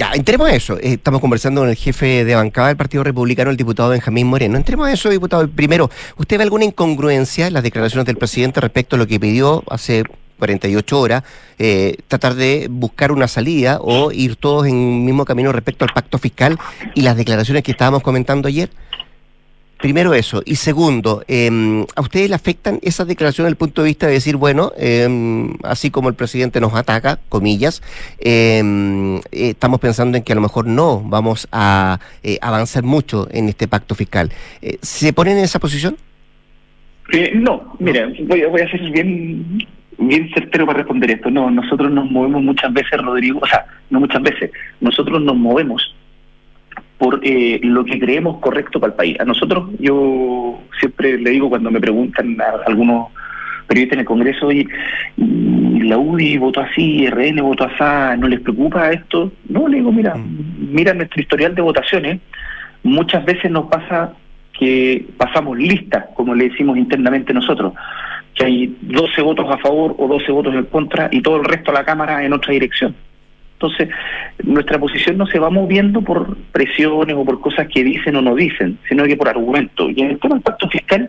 Ya, entremos a eso. Eh, estamos conversando con el jefe de bancada del Partido Republicano, el diputado Benjamín Moreno. Entremos a eso, diputado. Primero, ¿usted ve alguna incongruencia en las declaraciones del presidente respecto a lo que pidió hace 48 horas, eh, tratar de buscar una salida o ir todos en un mismo camino respecto al pacto fiscal y las declaraciones que estábamos comentando ayer? Primero eso. Y segundo, em, ¿a ustedes le afectan esas declaraciones desde el punto de vista de decir, bueno, em, así como el presidente nos ataca, comillas, em, eh, estamos pensando en que a lo mejor no vamos a eh, avanzar mucho en este pacto fiscal? Eh, ¿Se ponen en esa posición? no, mira, voy, voy a ser bien bien certero para responder esto. No, nosotros nos movemos muchas veces, Rodrigo, o sea, no muchas veces, nosotros nos movemos por eh, lo que creemos correcto para el país. A nosotros, yo siempre le digo cuando me preguntan a algunos periodistas en el Congreso, y la UDI votó así, RN votó así, ¿no les preocupa esto? No, le digo, mira, mm. mira nuestro historial de votaciones, muchas veces nos pasa que pasamos listas, como le decimos internamente nosotros, que hay 12 votos a favor o 12 votos en contra y todo el resto de la Cámara en otra dirección. Entonces, nuestra posición no se va moviendo por presiones o por cosas que dicen o no dicen, sino que por argumentos. Y en el tema del pacto fiscal,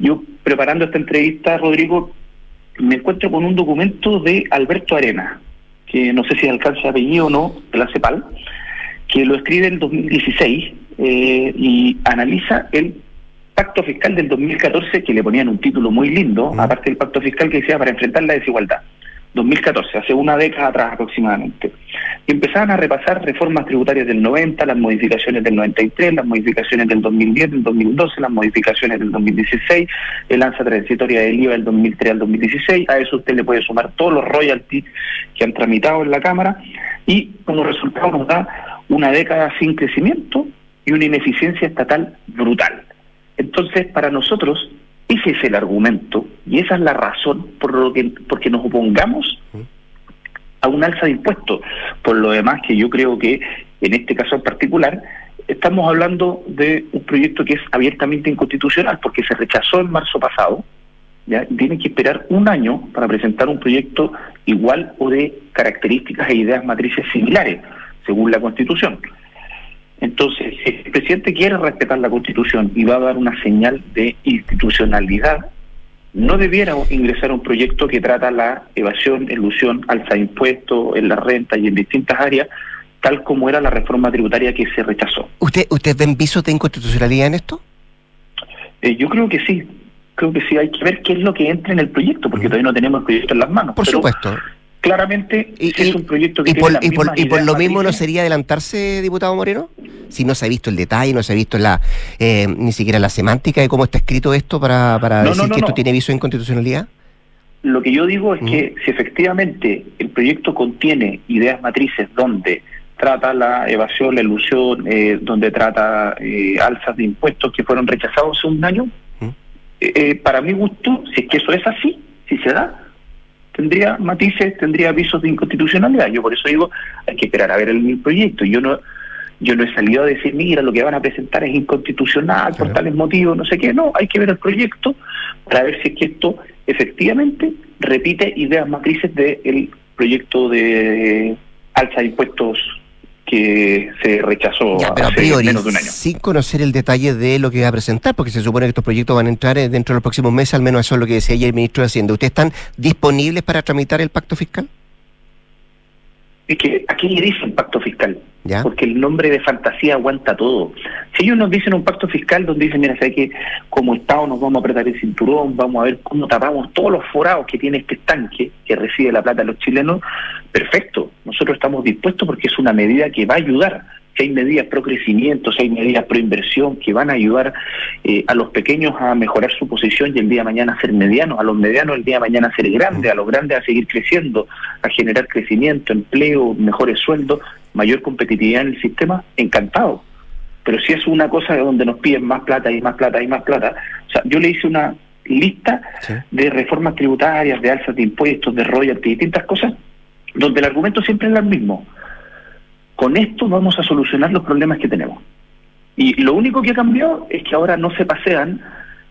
yo preparando esta entrevista, Rodrigo, me encuentro con un documento de Alberto Arena, que no sé si alcanza apellido o no, de la CEPAL, que lo escribe en 2016 eh, y analiza el pacto fiscal del 2014, que le ponían un título muy lindo, aparte del pacto fiscal que decía para enfrentar la desigualdad. 2014, hace una década atrás aproximadamente. Empezaban a repasar reformas tributarias del 90, las modificaciones del 93, las modificaciones del 2010, del 2012, las modificaciones del 2016, el alza transitoria del IVA del 2003 al 2016. A eso usted le puede sumar todos los royalties que han tramitado en la Cámara y como resultado nos da una década sin crecimiento y una ineficiencia estatal brutal. Entonces, para nosotros, ese es el argumento y esa es la razón por lo que porque nos opongamos a un alza de impuestos. Por lo demás, que yo creo que en este caso en particular estamos hablando de un proyecto que es abiertamente inconstitucional porque se rechazó en marzo pasado. ¿ya? Tienen que esperar un año para presentar un proyecto igual o de características e ideas matrices similares, según la Constitución. Entonces, si el presidente quiere respetar la Constitución y va a dar una señal de institucionalidad, no debiera ingresar a un proyecto que trata la evasión, ilusión, alza de impuestos en la renta y en distintas áreas, tal como era la reforma tributaria que se rechazó. ¿Usted, usted ven visos de inconstitucionalidad en esto? Eh, yo creo que sí. Creo que sí, hay que ver qué es lo que entra en el proyecto, porque todavía no tenemos el proyecto en las manos. Por supuesto claramente es un proyecto que y por, y por, y por lo mismo no sería adelantarse, diputado Moreno, si no se ha visto el detalle, no se ha visto la eh, ni siquiera la semántica de cómo está escrito esto para, para decir que esto tiene viso de inconstitucionalidad. Lo que yo digo es que si efectivamente el proyecto contiene ideas matrices donde trata la evasión, la ilusión, eh, donde trata eh, alzas de impuestos que fueron rechazados hace un año, para mi gusto, si es que eso es así, si se da, tendría matices, tendría avisos de inconstitucionalidad. Yo por eso digo, hay que esperar a ver el, proyecto. Yo no yo no he salido a decir, mira, lo que van a presentar es inconstitucional por tales motivos, no sé qué. No, hay que ver el proyecto para ver si es que esto efectivamente repite ideas matrices del proyecto de alza de impuestos que se rechazó hace menos de un año. Sin conocer el detalle de lo que va a presentar, porque se supone que estos proyectos van a entrar eh, dentro de los próximos meses, al menos eso es lo que decía ayer el ministro de Hacienda. ¿Ustedes están disponibles para tramitar el pacto fiscal? Es que aquí le dicen pacto fiscal, porque el nombre de fantasía aguanta todo. Si ellos nos dicen un pacto fiscal donde dicen, mira, sé que como Estado nos vamos a apretar el cinturón, vamos a ver cómo tapamos todos los forados que tiene este estanque que recibe la plata de los chilenos, perfecto, nosotros estamos dispuestos porque es una medida que va a ayudar si hay medidas pro crecimiento, si hay medidas pro inversión que van a ayudar eh, a los pequeños a mejorar su posición y el día de mañana a ser medianos, a los medianos el día de mañana a ser grandes, a los grandes a seguir creciendo, a generar crecimiento, empleo, mejores sueldos, mayor competitividad en el sistema, encantado. Pero si es una cosa donde nos piden más plata y más plata y más plata, o sea, yo le hice una lista de reformas tributarias, de alzas de impuestos, de royalties, distintas cosas, donde el argumento siempre es el mismo con esto vamos a solucionar los problemas que tenemos. Y lo único que ha cambiado es que ahora no se pasean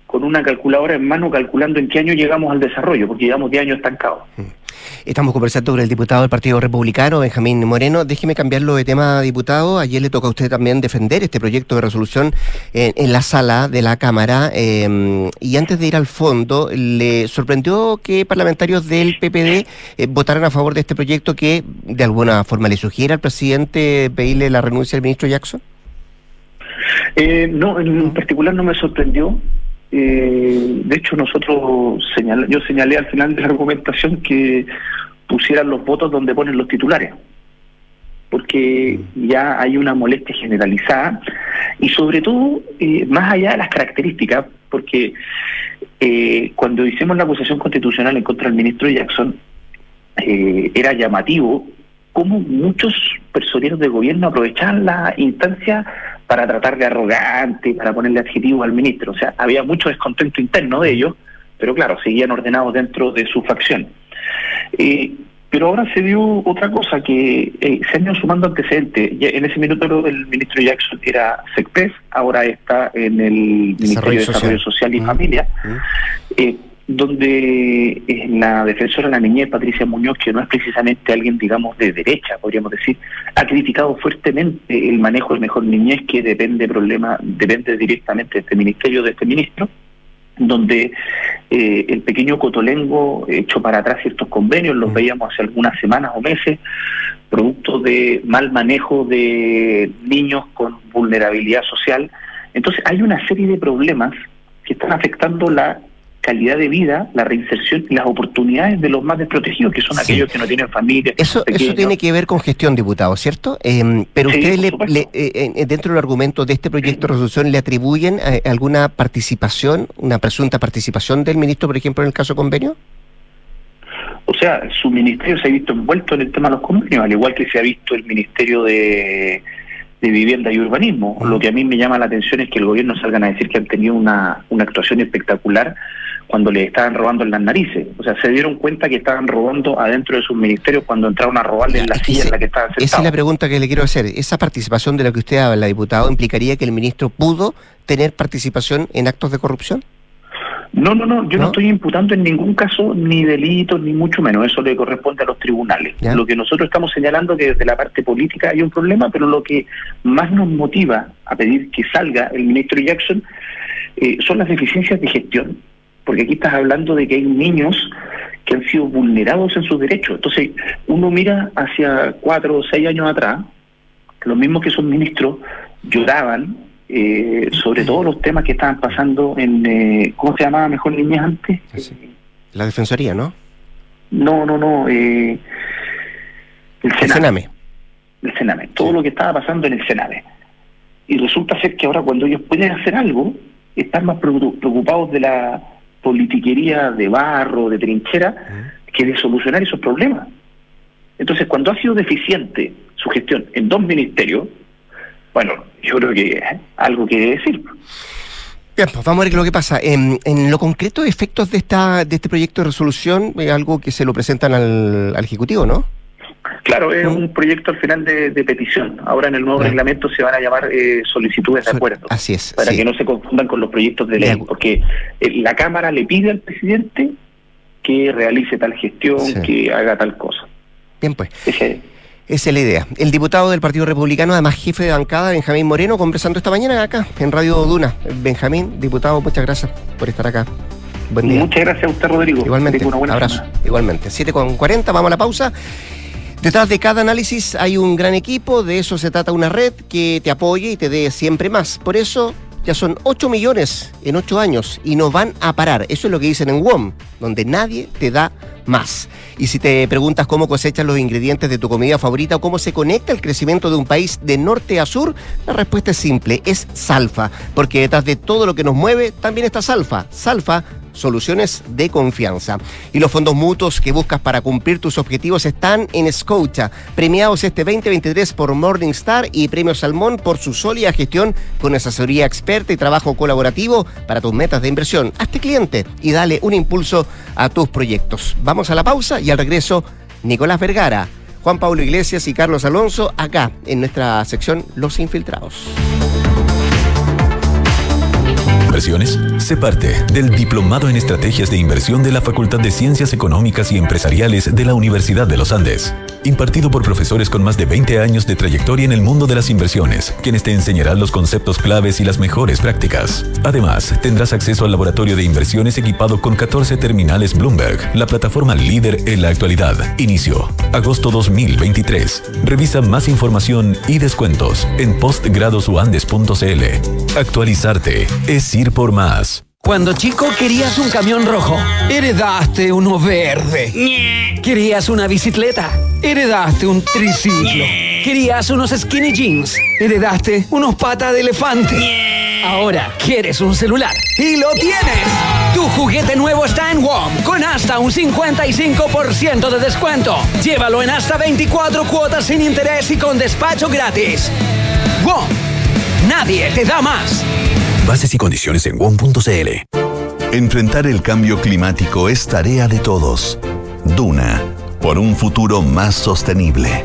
con una calculadora en mano calculando en qué año llegamos al desarrollo, porque llevamos 10 años estancados. Estamos conversando con el diputado del Partido Republicano, Benjamín Moreno. Déjeme cambiarlo de tema, diputado. Ayer le toca a usted también defender este proyecto de resolución en, en la sala de la Cámara. Eh, y antes de ir al fondo, ¿le sorprendió que parlamentarios del PPD eh, votaran a favor de este proyecto que de alguna forma le sugiere al presidente pedirle la renuncia al ministro Jackson? Eh, no, en particular no me sorprendió. Eh, de hecho, nosotros señal, yo señalé al final de la argumentación que pusieran los votos donde ponen los titulares, porque ya hay una molestia generalizada y sobre todo, eh, más allá de las características, porque eh, cuando hicimos la acusación constitucional en contra del ministro Jackson, eh, era llamativo cómo muchos personeros de gobierno aprovechaban la instancia para tratar de arrogante, para ponerle adjetivo al ministro. O sea, había mucho descontento interno de ellos, pero claro, seguían ordenados dentro de su facción. Eh, pero ahora se dio otra cosa, que eh, se han ido sumando antecedentes. En ese minuto el ministro Jackson era SECPES, ahora está en el Ministerio de Desarrollo Social y Familia, eh, donde eh, la defensora de la niñez, Patricia Muñoz, que no es precisamente alguien, digamos, de derecha, podríamos decir, ha criticado fuertemente el manejo del mejor niñez, que depende problema, depende directamente de este ministerio, de este ministro, donde eh, el pequeño cotolengo echó para atrás ciertos convenios, los veíamos hace algunas semanas o meses, producto de mal manejo de niños con vulnerabilidad social. Entonces hay una serie de problemas que están afectando la calidad de vida, la reinserción y las oportunidades de los más desprotegidos, que son Sí. aquellos que no tienen familia. Eso, eso tiene que ver con gestión, diputado, ¿cierto? Eh, pero Sí, ustedes, le- eh, eh, dentro del argumento de este proyecto de resolución, ¿le atribuyen eh, alguna participación, una presunta participación del ministro, por ejemplo, en el caso convenio? O sea, su ministerio se ha visto envuelto en el tema de los convenios, al igual que se ha visto el Ministerio de, de Vivienda y Urbanismo. Lo que a mí me llama la atención es que el gobierno salgan a decir que han tenido una, una actuación espectacular cuando le estaban robando en las narices. O sea, se dieron cuenta que estaban robando adentro de sus ministerios cuando entraron a robarle en la silla en la que estaban Esa es la sentados. pregunta que le quiero hacer. ¿Esa participación de la que usted habla, diputado, implicaría que el ministro pudo tener participación en actos de corrupción? No, no, no, yo no, ¿No? estoy imputando en ningún caso ni delitos, ni mucho menos. Eso le corresponde a los tribunales. Ya. Lo que nosotros estamos señalando es que desde la parte política hay un problema, pero lo que más nos motiva a pedir que salga el ministro Jackson eh, son las deficiencias de gestión. Porque aquí estás hablando de que hay niños que han sido vulnerados en sus derechos. Entonces, uno mira hacia cuatro o seis años atrás, los mismos que son ministros lloraban eh, sobre todos los temas que estaban pasando en, eh, ¿cómo se llamaba mejor niñez antes? La defensoría, ¿no? No, no, no, eh, el El Sename. El Sename, todo lo que estaba pasando en el Sename. Y resulta ser que ahora cuando ellos pueden hacer algo, están más preocu- preocupados de la politiquería de barro, de trinchera, que de solucionar esos problemas. Entonces, cuando ha sido deficiente su gestión en dos ministerios, bueno, yo creo que algo quiere decir. Bien, pues vamos a ver qué es lo que pasa. En, en lo concreto, efectos de esta de este proyecto de resolución, es algo que se lo presentan al, al Ejecutivo, ¿no? Claro, es un proyecto al final de, de petición. Ahora en el nuevo reglamento se van a llamar eh, solicitudes de acuerdo. Así es. Para sí. que no se confundan con los proyectos de ley, porque eh, la Cámara le pide al presidente que realice tal gestión, Sí. que haga tal cosa. Bien, pues. Ese, Esa es la idea. El diputado del Partido Republicano, además jefe de bancada, Benjamín Moreno, conversando esta mañana acá en Radio Duna. Benjamín, diputado, muchas gracias por estar acá. Buen día. Muchas gracias a usted, Rodrigo. Igualmente, buena abrazo. semana. Igualmente. 7 con 40, vamos a la pausa. Detrás de cada análisis hay un gran equipo, de eso se trata una red que te apoye y te dé siempre más. Por eso ya son 8 millones en 8 años y no van a parar. Eso es lo que dicen en WOM, donde nadie te da más. Y si te preguntas cómo cosechas los ingredientes de tu comida favorita o cómo se conecta el crecimiento de un país de norte a sur, la respuesta es simple, es Salfa, porque detrás de todo lo que nos mueve también está Salfa. Salfa soluciones de confianza. Y los fondos mutuos que buscas para cumplir tus objetivos están en Scotia, premiados este 2023 por Morningstar y Premio Salmón por su sólida gestión con asesoría experta y trabajo colaborativo para tus metas de inversión. Hazte cliente y dale un impulso a tus proyectos. Vamos a la pausa y al regreso, Nicolás Vergara, Juan Pablo Iglesias y Carlos Alonso acá en nuestra sección Los Infiltrados. inversiones? Sé parte del Diplomado en Estrategias de Inversión de la Facultad de Ciencias Económicas y Empresariales de la Universidad de los Andes. Impartido por profesores con más de 20 años de trayectoria en el mundo de las inversiones, quienes te enseñarán los conceptos claves y las mejores prácticas. Además, tendrás acceso al laboratorio de inversiones equipado con 14 terminales Bloomberg, la plataforma líder en la actualidad. Inicio, agosto 2023. Revisa más información y descuentos en postgradosuandes.cl. Actualizarte es ir por más. Cuando chico querías un camión rojo, heredaste uno verde. Querías una bicicleta, heredaste un triciclo. Querías unos skinny jeans, heredaste unos patas de elefante. Ahora quieres un celular y lo tienes. Tu juguete nuevo está en WOM con hasta un 55% de descuento. Llévalo en hasta 24 cuotas sin interés y con despacho gratis. WOM, nadie te da más. Bases y condiciones en WOM.cl. Enfrentar el cambio climático es tarea de todos. Duna, por un futuro más sostenible.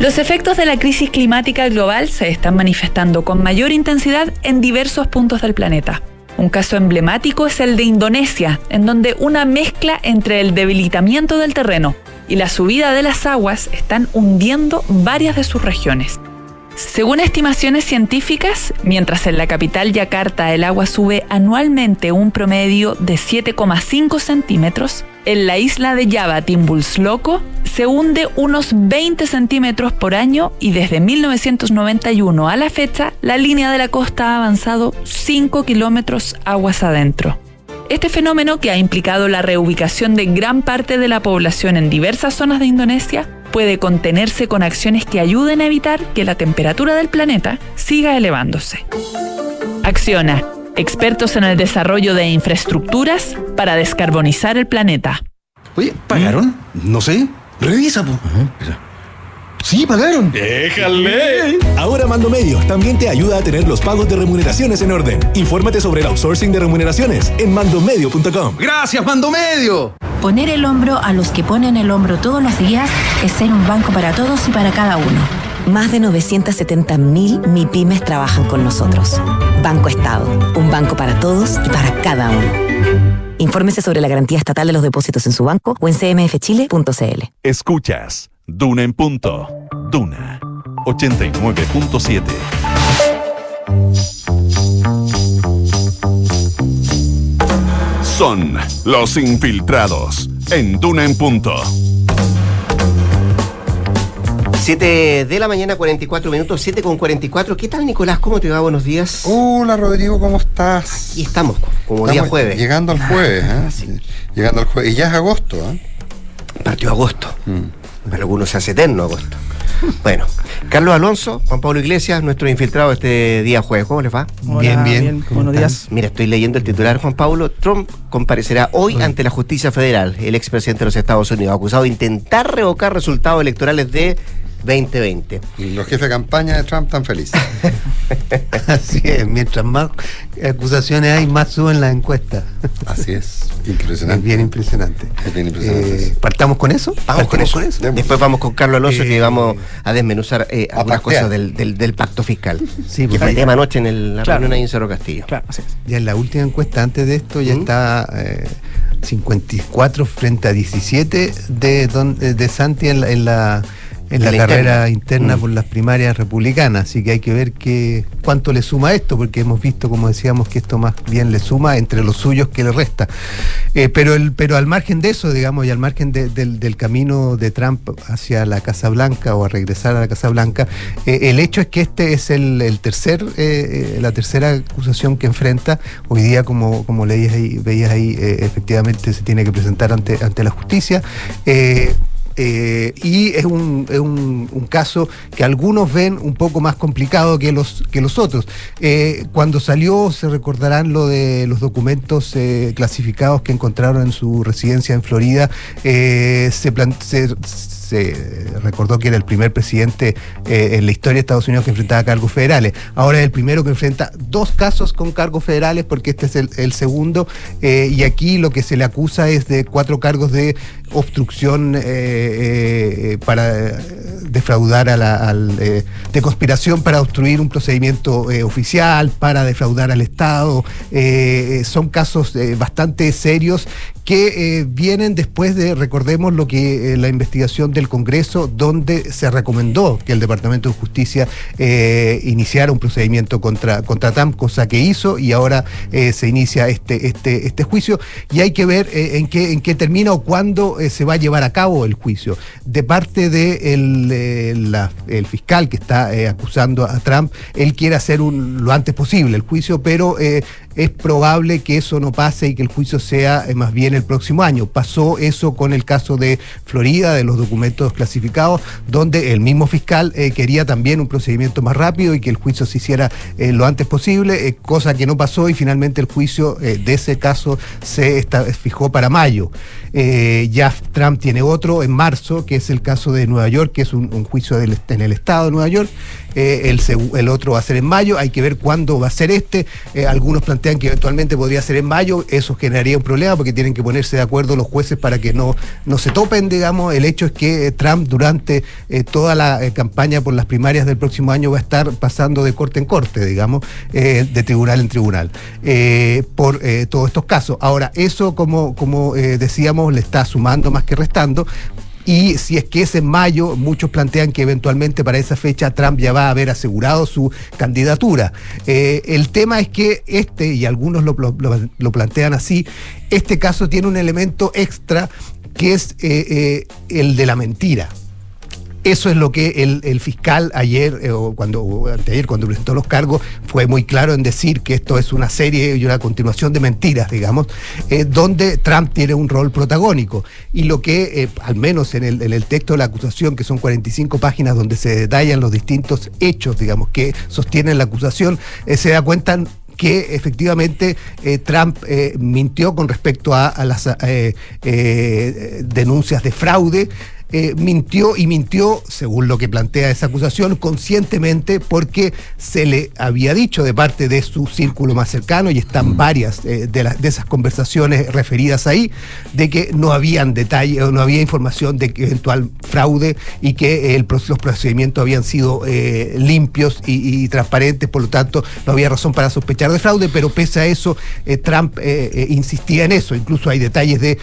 Los efectos de la crisis climática global se están manifestando con mayor intensidad en diversos puntos del planeta. Un caso emblemático es el de Indonesia, en donde una mezcla entre el debilitamiento del terreno y la subida de las aguas están hundiendo varias de sus regiones. Según estimaciones científicas, mientras en la capital Yakarta el agua sube anualmente un promedio de 7,5 centímetros, en la isla de Java, Timbulsloko, se hunde unos 20 centímetros por año y desde 1991 a la fecha, la línea de la costa ha avanzado 5 kilómetros aguas adentro. Este fenómeno, que ha implicado la reubicación de gran parte de la población en diversas zonas de Indonesia, puede contenerse con acciones que ayuden a evitar que la temperatura del planeta siga elevándose. Acciona, expertos en el desarrollo de infraestructuras para descarbonizar el planeta. Oye, ¿pagaron? No sé. Revisa, po. Sí, pagaron. ¡Déjale! Ahora Mando Medio también te ayuda a tener los pagos de remuneraciones en orden. Infórmate sobre el outsourcing de remuneraciones en mandomedio.com. Gracias, Mando Medio. Poner el hombro a los que ponen el hombro todos los días es ser un banco para todos y para cada uno. Más de 970 mil MIPIMES trabajan con nosotros. Banco Estado, un banco para todos y para cada uno. Infórmese sobre la garantía estatal de los depósitos en su banco o en cmfchile.cl. Escuchas Duna en punto. Duna 89.7. Son los infiltrados en Duna en punto. 7 de la mañana, 44 minutos, 7 con 44. ¿Qué tal, Nicolás? ¿Cómo te va? Buenos días. Hola, Rodrigo, ¿cómo estás? Aquí estamos, como día Estamos jueves. Llegando al jueves, ¿eh? Llegando al jueves. Y ya es agosto, ¿eh? Partió agosto. Para algunos se hace eterno agosto. Bueno, Carlos Alonso, Juan Pablo Iglesias, nuestro infiltrado este día jueves. ¿Cómo les va? Hola, Bien, bien. bien. ¿Cómo Buenos días. Mira, estoy leyendo el titular, Juan Pablo. Trump comparecerá hoy ante la justicia federal, el expresidente de los Estados Unidos, acusado de intentar revocar resultados electorales de 2020. Los jefes de campaña de Trump están felices. <laughs> Así es, mientras más acusaciones hay, más suben las encuestas. Así es, impresionante. Es bien impresionante. Es bien impresionante. Eh, ¿Partamos con eso? Vamos con ¿Partimos eso. Después vamos con Carlos Alonso, Eh, que vamos a desmenuzar eh, algunas cosas del, del- del pacto fiscal. Sí, que porque- fue el tema anoche en el- la Claro. reunión ahí en Cerro Castillo. Ya en la última encuesta antes de esto ya está eh, 54 frente a 17 de, don, eh, de Santi en la, en la, en la la carrera interna. interna, por las primarias republicanas. Así que hay que ver qué, cuánto le suma esto, porque hemos visto, como decíamos, que esto más bien le suma entre los suyos que le resta. Eh, pero, el, pero al margen de eso, digamos, y al margen de- del, del camino de Trump hacia la Casa Blanca o a regresar a la Casa Blanca, eh, el hecho es que este es el, el tercer, eh, eh, la tercera acusación que enfrenta. Hoy día, como, como leías ahí, veías ahí, efectivamente se tiene que presentar ante, ante la justicia. Eh, y es, un, es un- caso que algunos ven un poco más complicado que los, que los otros. Eh, cuando salió, se recordarán lo de los documentos eh, clasificados que encontraron en su residencia en Florida. Se, se- se recordó que era el primer presidente eh, en la historia de Estados Unidos que enfrentaba cargos federales. Ahora es el primero que enfrenta dos casos con cargos federales porque este es el, segundo. eh, y aquí lo que se le acusa es de cuatro cargos de obstrucción eh, para, defraudar a la, al, de conspiración para obstruir un procedimiento oficial, para defraudar al Estado. Son casos bastante serios que eh, vienen después de, recordemos, lo que eh, la investigación del Congreso, donde se recomendó que el Departamento de Justicia eh, iniciara un procedimiento contra, contra Trump, cosa que hizo, y ahora eh, se inicia este, este, este juicio, y hay que ver en, qué, en qué termina o cuándo se va a llevar a cabo el juicio. De parte de el, el fiscal que está acusando a Trump, él quiere hacer un, lo antes posible el juicio, pero es probable que eso no pase y que el juicio sea más bien el próximo año. Pasó eso con el caso de Florida, de los documentos clasificados, donde el mismo fiscal eh, quería también un procedimiento más rápido y que el juicio se hiciera eh, lo antes posible, eh, cosa que no pasó y finalmente el juicio de ese caso se fijó para mayo. Ya Trump tiene otro en marzo, que es el caso de Nueva York, que es un, juicio en el estado de Nueva York. Eh, el, otro va a ser en mayo, hay que ver cuándo va a ser este. Eh, algunos plantean que eventualmente podría ser en mayo, eso generaría un problema porque tienen que ponerse de acuerdo los jueces para que no, no se topen, digamos. El hecho es que eh, Trump durante toda la campaña por las primarias del próximo año va a estar pasando de corte en corte, digamos, de tribunal en tribunal, por todos estos casos. Ahora, eso, como, como decíamos, le está sumando más que restando. Y si es que es en mayo, muchos plantean que eventualmente para esa fecha Trump ya va a haber asegurado su candidatura. Eh, el tema es que este, y algunos lo, lo- plantean así, este caso tiene un elemento extra que es eh, eh, el de la mentira. Eso es lo que el, fiscal ayer, eh, o cuando, o anteayer, cuando presentó los cargos, fue muy claro en decir que esto es una serie y una continuación de mentiras, digamos, eh, donde Trump tiene un rol protagónico. Y lo que, eh, al menos en el, texto de la acusación, que son 45 páginas donde se detallan los distintos hechos, digamos, que sostienen la acusación, se da cuenta que efectivamente Trump mintió con respecto a, las denuncias de fraude. Eh, mintió y mintió, según lo que plantea esa acusación, conscientemente porque se le había dicho de parte de su círculo más cercano, y están varias eh, de, las- de esas conversaciones referidas ahí, de que no habían detalles o no había información de eventual fraude y que el, los procedimientos habían sido eh, limpios y, y transparentes, por lo tanto no había razón para sospechar de fraude, pero pese a eso Trump insistía en eso, incluso hay detalles de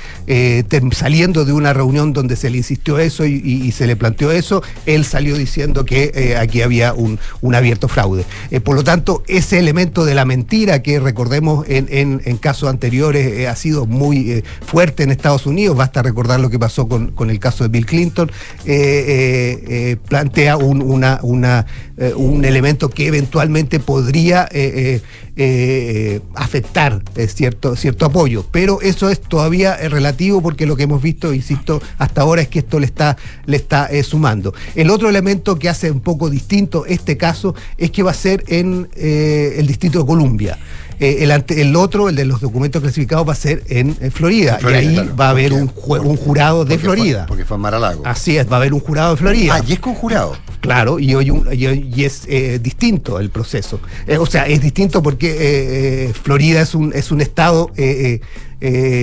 saliendo de una reunión donde se le insistió eso y, se le planteó eso, él salió diciendo que eh, aquí había un, un abierto fraude. Eh, por lo tanto, ese elemento de la mentira que recordemos en, en- casos anteriores eh, ha sido muy fuerte en Estados Unidos, basta recordar lo que pasó con, con el caso de Bill Clinton, plantea un, una, una, eh, un elemento que eventualmente podría eh, eh, eh, afectar eh, cierto, cierto apoyo. Pero eso es todavía relativo porque lo que hemos visto, insisto, hasta ahora es que esto le está, le está sumando. El otro elemento que hace un poco distinto este caso es que va a ser en eh, el Distrito de Columbia. Eh, el, ante- el otro, el de los documentos clasificados, va a ser en, Florida. Y ahí claro. va a haber un, ju- un jurado de Porque fue- Florida. porque fue en Mar-a-Lago. Así es, va a haber un jurado de Florida. Ah, y es con jurado. Claro, y hoy un- y, hoy- y es eh, distinto el proceso. Eh, o sea, es distinto porque eh, Florida es un, es un estado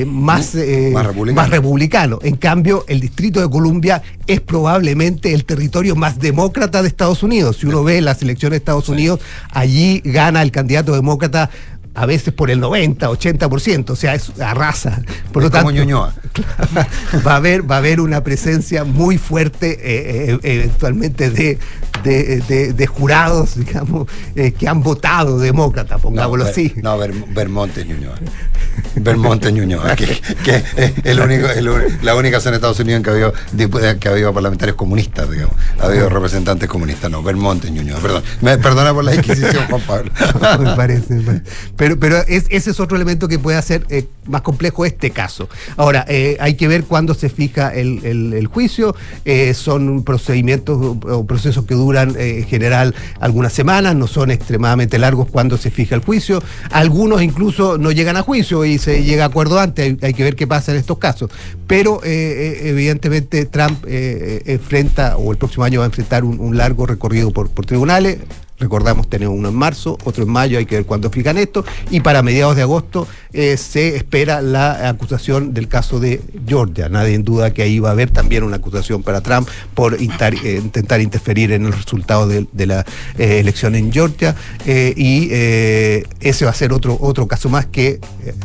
más, Más republicano. más republicano. En cambio, el Distrito de Columbia es probablemente el territorio más demócrata de Estados Unidos. Si uno ve las elecciones de Estados Unidos, allí gana el candidato demócrata a veces por el 90, 80%, o sea, es arrasa. Por Es lo como Ñuñoa. <laughs> va a haber va a haber una presencia muy fuerte eh, eh, eventualmente de, de, de- de jurados digamos eh, que han votado demócrata pongámoslo no, así no, Ver- Vermonte Ñuñoa. Vermonte Ñuñoa, que, que es el único, el uni- la única zona de Estados Unidos en que ha habido, dipu- que ha habido parlamentarios comunistas, digamos. Ha habido representantes comunistas, no, Vermonte Ñuñoa, perdón. Me, perdona por la <laughs> inquisición, Juan Pablo. me parece, me parece. Pero, pero es- ese es otro elemento que puede hacer eh, más complejo este caso. Ahora, eh, hay que ver cuándo se fija el, juicio. Eh, son procedimientos o, procesos que duran en general algunas semanas, no son extremadamente largos cuando se fija el juicio. Algunos incluso no llegan a juicio y se llega a acuerdo antes. Hay, que ver qué pasa en estos casos. Pero evidentemente Trump enfrenta, o el próximo año va a enfrentar un, largo recorrido por tribunales. Recordamos, tenemos uno en marzo, otro en mayo, hay que ver cuándo fijan esto. Y para mediados de agosto eh, se espera la acusación del caso de Georgia. Nadie en duda que ahí va a haber también una acusación para Trump por eh, intentar interferir en el resultado de, la eh, elección en Georgia. y ese va a ser otro, otro caso más que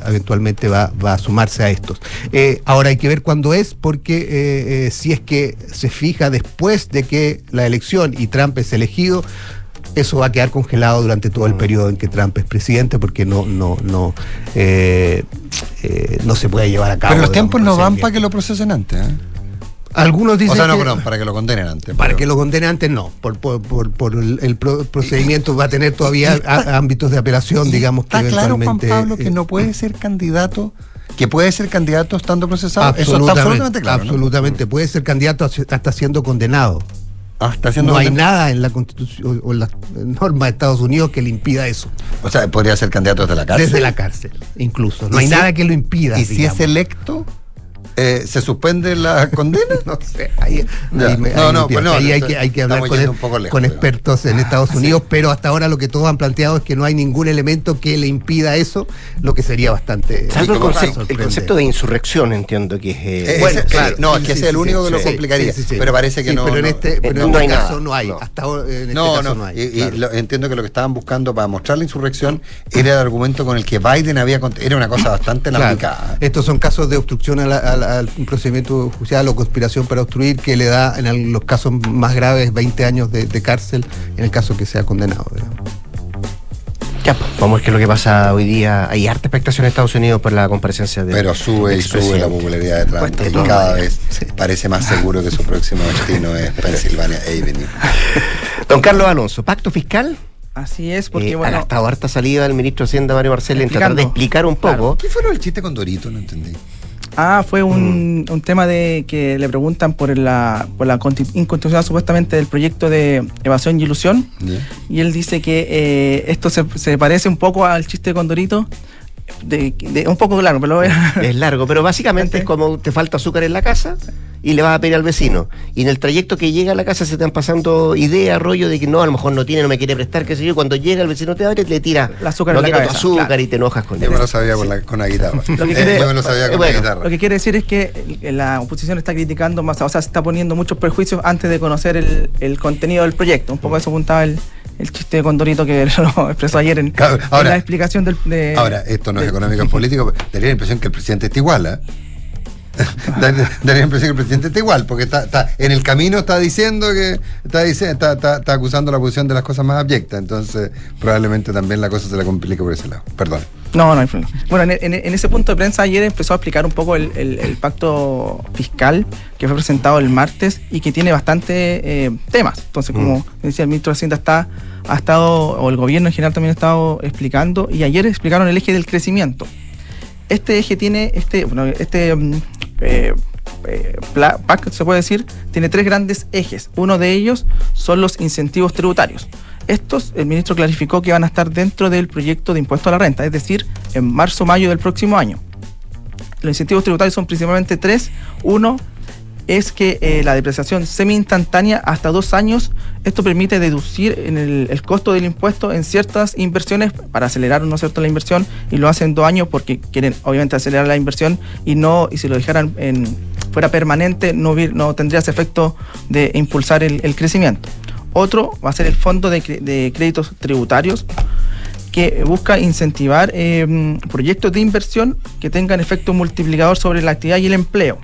eventualmente va, va a sumarse a estos. Ahora hay que ver cuándo es, porque si es que se fija después de que la elección y Trump es elegido, eso va a quedar congelado durante todo el periodo en que Trump es presidente, porque no, no, no, eh, eh, no se puede llevar a cabo. Pero los digamos, tiempos no van para que lo procesen antes. ¿eh? Algunos dicen o sea, no, que- perdón, para que lo condenen antes. Para pero- que lo condenen antes no, por, por, por, por el, el pro- procedimiento va a tener todavía ámbitos de apelación, digamos que Está claro, Juan. Pablo, que eh, no puede ser candidato, que puede ser candidato estando procesado. Eso está Absolutamente, absolutamente claro. ¿no? absolutamente. Puede ser candidato hasta siendo condenado. Ah, está no hay nada en la constitución o en las normas de Estados Unidos que le impida eso. O sea, podría ser candidato desde la cárcel. Desde la cárcel, incluso. No ¿Y hay si- nada que lo impida. ¿Y si es electo, eh, se suspende la <laughs> condena? no sé. Ahí, Ya. ahí me- No, ahí no, pues no, Ahí hay que, hay que hablar con, el- lejos, con expertos en Estados Unidos, pero hasta ahora lo que todos han planteado es que no hay ningún elemento que le impida eso, lo que sería bastante. Salvo el, concepto, el concepto de insurrección, entiendo que es. eh, Eh, Bueno, ese- claro. sí, no, es que sí, ese es el sí, único sí, que lo complicaría. sí, sí, sí. Pero parece que Sí, no. Pero en este, pero en no este caso no hay. no. Hasta ahora, en este No, caso no, no hay. y, y claro. lo- entiendo que lo que estaban buscando para mostrar la insurrección era el argumento con el que Biden había era una cosa bastante lambicada. Estos son casos de obstrucción a la- a al procedimiento judicial o conspiración para obstruir que le da en el- los casos más graves 20 años de, de cárcel en el caso que sea condenado. digamos. Ya, pues, vamos a ver qué es lo que pasa hoy día. Hay harta expectación en Estados Unidos por la comparecencia de. Pero sube y sube la popularidad de Trump. Él todo. cada vez parece más seguro que su próximo destino es Pennsylvania Avenue. <laughs> Don Carlos Alonso, ¿pacto fiscal? Así es, porque Eh, bueno. Ha gastado harta salida del ministro de Hacienda, Mario Marcel, en tratar de explicar un poco. ¿Qué fue lo del chiste con Dorito? No entendí. Ah, fue un, Mm. un tema de que le preguntan por la, por la consti- inconstitucionalidad supuestamente del proyecto de evasión y ilusión. Y él dice que eh, esto se, se parece un poco al chiste con Dorito. De, de- un poco claro, pero Es largo, pero básicamente es como te falta azúcar en la casa y le vas a pedir al vecino. Y en el trayecto que llega a la casa se están pasando ideas, rollo de que no, a lo mejor no tiene, no me quiere prestar, qué sé yo. Cuando llega el vecino te abre, le tira El azúcar no en la cabeza, azúcar claro. y te enojas con Yo él. me lo sabía con la, con la guitarra. <laughs> Lo que Eh, quiere- yo me lo sabía con bueno, la guitarra. Lo que quiere decir es que la oposición está criticando más, o sea, se está poniendo muchos prejuicios antes de conocer el, el contenido del proyecto. Un poco eso apuntaba el, el chiste de Condorito que <laughs> lo expresó ayer en, Claro, en ahora- la explicación del, de, Ahora, esto no es económico, es <laughs> político. Daría la impresión que el presidente está igual, ¿eh? Daría daría la impresión que el presidente está igual, porque está, está en el camino está diciendo que está, está, está, acusando la oposición de las cosas más abyectas, entonces probablemente también la cosa se la complica por ese lado. Perdón. No, no hay problema. Bueno, en, en- en ese punto de prensa ayer empezó a explicar un poco el, el- el pacto fiscal que fue presentado el martes y que tiene bastante eh, temas. Entonces, como decía el ministro de Hacienda, está, ha estado, o el gobierno en general también ha estado explicando, y ayer explicaron el eje del crecimiento. Este eje tiene, este, bueno, este mm, eh, eh, PAC, se puede decir, tiene tres grandes ejes. Uno de ellos son los incentivos tributarios. Estos, el ministro clarificó que van a estar dentro del proyecto de impuesto a la renta, es decir, en marzo-mayo del próximo año. Los incentivos tributarios son principalmente tres. Uno es que eh, la depreciación semi-instantánea hasta dos años, esto permite deducir el, costo del impuesto en ciertas inversiones para acelerar ¿no cierto? la inversión y lo hacen dos años porque quieren obviamente acelerar la inversión y no y si lo dejaran en fuera permanente no, no tendría ese efecto de impulsar el, crecimiento. Otro va a ser el fondo de, créditos tributarios que busca incentivar eh, proyectos de inversión que tengan efecto multiplicador sobre la actividad y el empleo.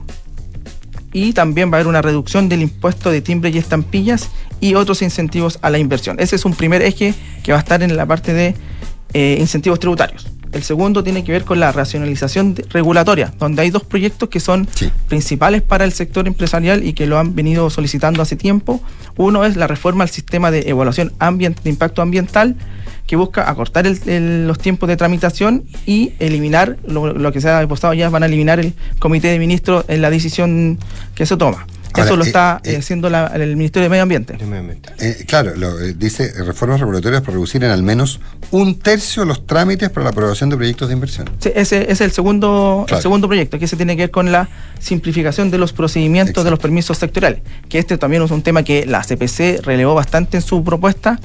Y también va a haber una reducción del impuesto de timbre y estampillas y otros incentivos a la inversión. Ese es un primer eje que va a estar en la parte de eh, incentivos tributarios. El segundo tiene que ver con la racionalización regulatoria, donde hay dos proyectos que son principales para el sector empresarial y que lo han venido solicitando hace tiempo. Uno es la reforma al sistema de evaluación ambient- de impacto ambiental, que busca acortar el- el- los tiempos de tramitación y eliminar, lo, lo que se ha depositado ya, van a eliminar el comité de ministros en la decisión que se toma. Ahora, Eso lo eh, está eh, eh, haciendo la- el Ministerio de Medio Ambiente. Eh, claro, lo, eh, dice reformas regulatorias para reducir en al menos un tercio los trámites para la aprobación de proyectos de inversión. Sí, ese, ese es el segundo, Claro. el segundo proyecto, que se tiene que ver con la simplificación de los procedimientos de los permisos sectoriales. Que este también es un tema que la CPC relevó bastante en su propuesta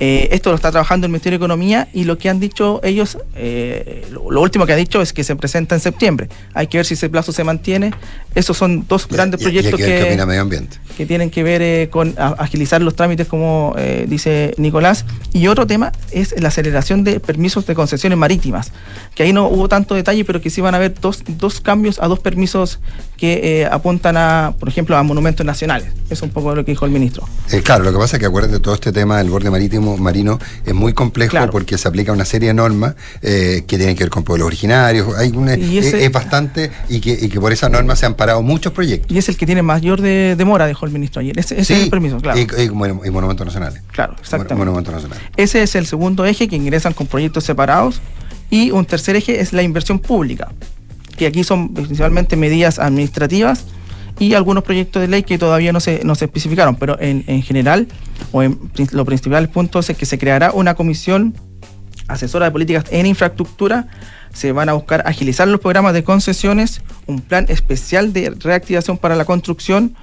Eh, esto lo está trabajando el Ministerio de Economía y lo que han dicho ellos, eh, lo, lo último que ha dicho es que se presenta en septiembre. Hay que ver si ese plazo se mantiene. Esos son dos grandes Y- y proyectos qué que, opina medio ambiente. Que tienen que ver eh, con agilizar los trámites, como eh, dice Nicolás. Y otro tema es la aceleración de permisos de concesiones marítimas, que ahí no hubo tanto detalle, pero que sí van a haber dos, dos cambios a dos permisos que eh, apuntan a, por ejemplo, a monumentos nacionales. Eso es un poco lo que dijo el ministro. Claro, lo que pasa es que acuérdate, todo este tema del borde marítimo marino es muy complejo porque se aplica una serie de normas que tienen que ver con pueblos originarios. Hay una, ese- es bastante y que, y que por esas normas se han parado muchos proyectos. Y es el que tiene mayor de- demora, dijo el ministro ayer. Ese, ese es el permiso, claro. Y, y mon- y monumentos nacionales. Claro, exactamente. Monumentos nacionales. Ese es el segundo eje que ingresan con proyectos separados. Y un tercer eje es la inversión pública, que aquí son principalmente medidas administrativas y algunos proyectos de ley que todavía no se, no se especificaron, pero en, en general, o en prin- lo principal punto es que se creará una comisión asesora de políticas en infraestructura. Se van a buscar agilizar los programas de concesiones, un plan especial de reactivación para la construcción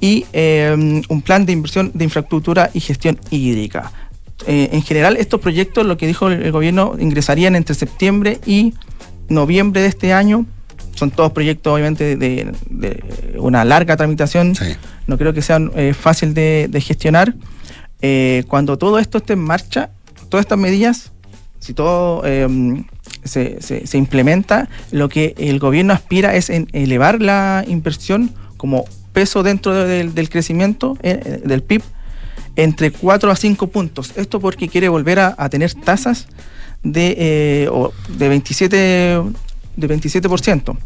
y eh, un plan de inversión de infraestructura y gestión hídrica. Eh, en general, estos proyectos, lo que dijo el, el gobierno, ingresarían entre septiembre y noviembre de este año. Son todos proyectos, obviamente, de, de una larga tramitación. No creo que sean eh, fácil de, de gestionar. Eh, cuando todo esto esté en marcha, todas estas medidas, si todo eh, se, se- se implementa, lo que el gobierno aspira es en elevar la inversión como peso dentro del, del crecimiento eh, del PIB entre 4 a 5 puntos. Esto porque quiere volver a, a tener tasas de, eh, o de 27 de 27%,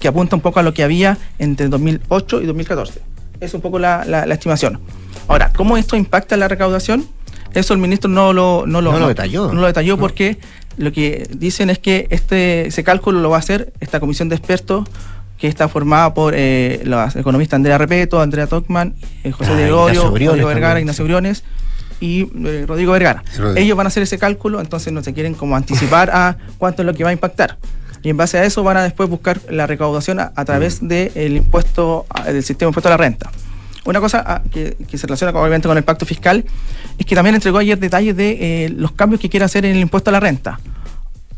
que apunta un poco a lo que había entre 2008 y 2014. Es un poco la, la- la estimación. Ahora, ¿cómo esto impacta la recaudación? Eso el ministro no lo, no lo, No lo detalló. no lo detalló porque lo que dicen es que este, ese cálculo lo va a hacer esta comisión de expertos que está formada por eh, los economistas Andrea Repeto, Andrea Tockman, eh, José Ah, de Gregorio, Briones Rodrigo Vergara, también, Ignacio Briones y eh, Rodrigo Vergara. Rodrigo. Ellos van a hacer ese cálculo, entonces no se quieren como anticipar a cuánto es lo que va a impactar. Y en base a eso van a después buscar la recaudación a, a través del impuesto, del sistema de impuesto a la renta. Una cosa ah, que, que se relaciona obviamente con el pacto fiscal es que también entregó ayer detalles de eh, los cambios que quiere hacer en el impuesto a la renta.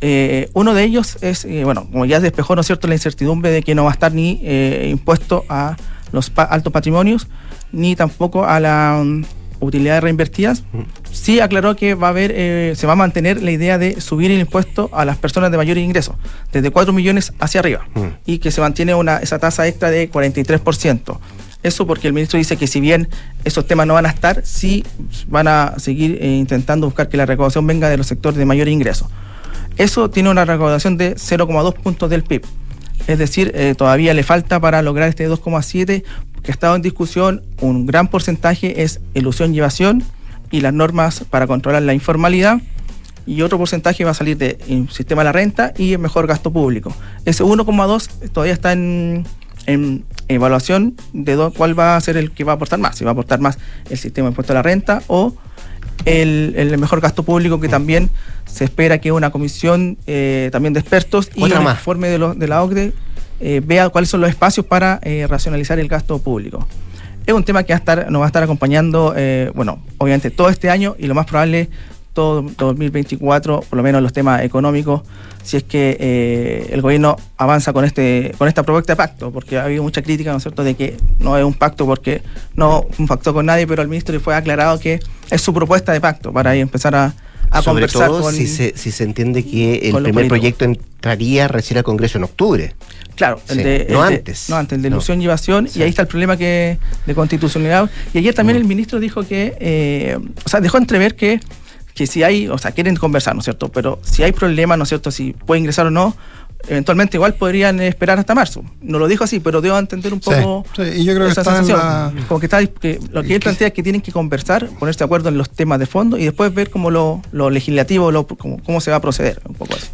Eh, uno de ellos es, eh, bueno, como ya despejó, ¿no es cierto?, la incertidumbre de que no va a estar ni eh, impuesto a los pa- altos patrimonios, ni tampoco a las utilidades reinvertidas. Sí aclaró que va a haber, eh, se va a mantener la idea de subir el impuesto a las personas de mayores ingresos, desde 4 millones hacia arriba, y que se mantiene una, esa tasa extra de 43%. Eso porque el ministro dice que si bien esos temas no van a estar, sí van a seguir eh, intentando buscar que la recaudación venga de los sectores de mayor ingreso. Eso tiene una recaudación de 0,2 puntos del PIB. Es decir, eh, todavía le falta para lograr este 2,7 que ha estado en discusión. Un gran porcentaje es ilusión y evasión y las normas para controlar la informalidad. Y otro porcentaje va a salir del sistema de la renta y el mejor gasto público. Ese 1,2 todavía está en, evaluación de cuál va a ser el que va a aportar más. Si va a aportar más el sistema de impuesto a la renta o el, el mejor gasto público que también se espera que una comisión eh, también de expertos y Otra un más. informe de, de la OCDE eh, vea cuáles son los espacios para eh, racionalizar el gasto público. Es un tema que va a estar, nos va a estar acompañando, bueno, obviamente todo este año y lo más probable todo 2024, por lo menos los temas económicos, si es que eh, el gobierno avanza con este con esta propuesta de pacto, porque ha habido mucha crítica, ¿no es cierto?, de que no es un pacto porque no pactó con nadie, pero al ministro le fue aclarado que es su propuesta de pacto para ahí empezar a, a Sobre conversar todo con... si, se, si se entiende que el primer proyecto entraría recién al Congreso en octubre. Claro, el de, no el de- antes. no antes, el de No. ilusión y evasión, y ahí está el problema que de constitucionalidad. Y ayer Mm. también el ministro dijo que, eh, o sea, dejó entrever que, que si hay, o sea, quieren conversar, ¿no es cierto? Pero si hay problemas, ¿no es cierto? Si puede ingresar o no, eventualmente igual podrían esperar hasta marzo. No lo dijo así, pero dio a entender un Sí, poco sí, y yo creo que esa está en sensación. la- Como que está, que lo que él plantea es que tienen que conversar, ponerse de acuerdo en los temas de fondo y después ver cómo lo, lo legislativo, lo, cómo, cómo se va a proceder, un poco así.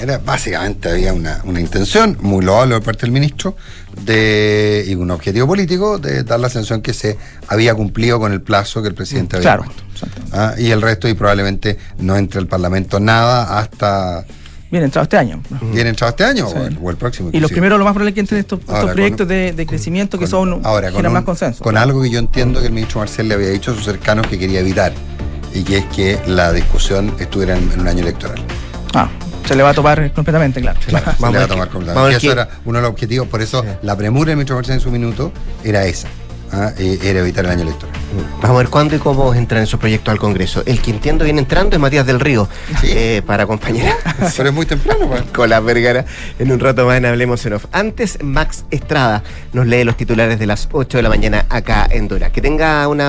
Era, básicamente había una, una intención muy loable por parte del ministro de, y un objetivo político de dar la sensación que se había cumplido con el plazo que el presidente había Claro. Ah, y el resto, y probablemente no entre al Parlamento nada hasta. Bien entrado este año. ¿Bien entrado este año o, el, o el próximo? Y los primeros, lo más probable es que entren estos, estos Ahora, con- proyectos de, de crecimiento que son Ahora, con, un- más consenso. con algo que yo entiendo que el ministro Marcel le había dicho a sus cercanos que quería evitar, y que es que la discusión estuviera en, en un año electoral. Ah, se le va a topar completamente, claro. Claro, <laughs> se Vamos le a va a tomar qué- completamente. eso era uno de los objetivos, por eso la premura del ministro Marcelo en su minuto era esa, ¿ah? Eh, era evitar el año electoral. Vamos a ver cuándo y cómo entran esos proyectos al Congreso. El que entiendo viene entrando es Matías del Río, eh, para acompañar <laughs> Pero es muy temprano, pues. <laughs> con la Vergara. En un rato más en Hablemos en Off. Antes, Max Estrada nos lee los titulares de las 8 de la mañana acá en Dura. Que tenga una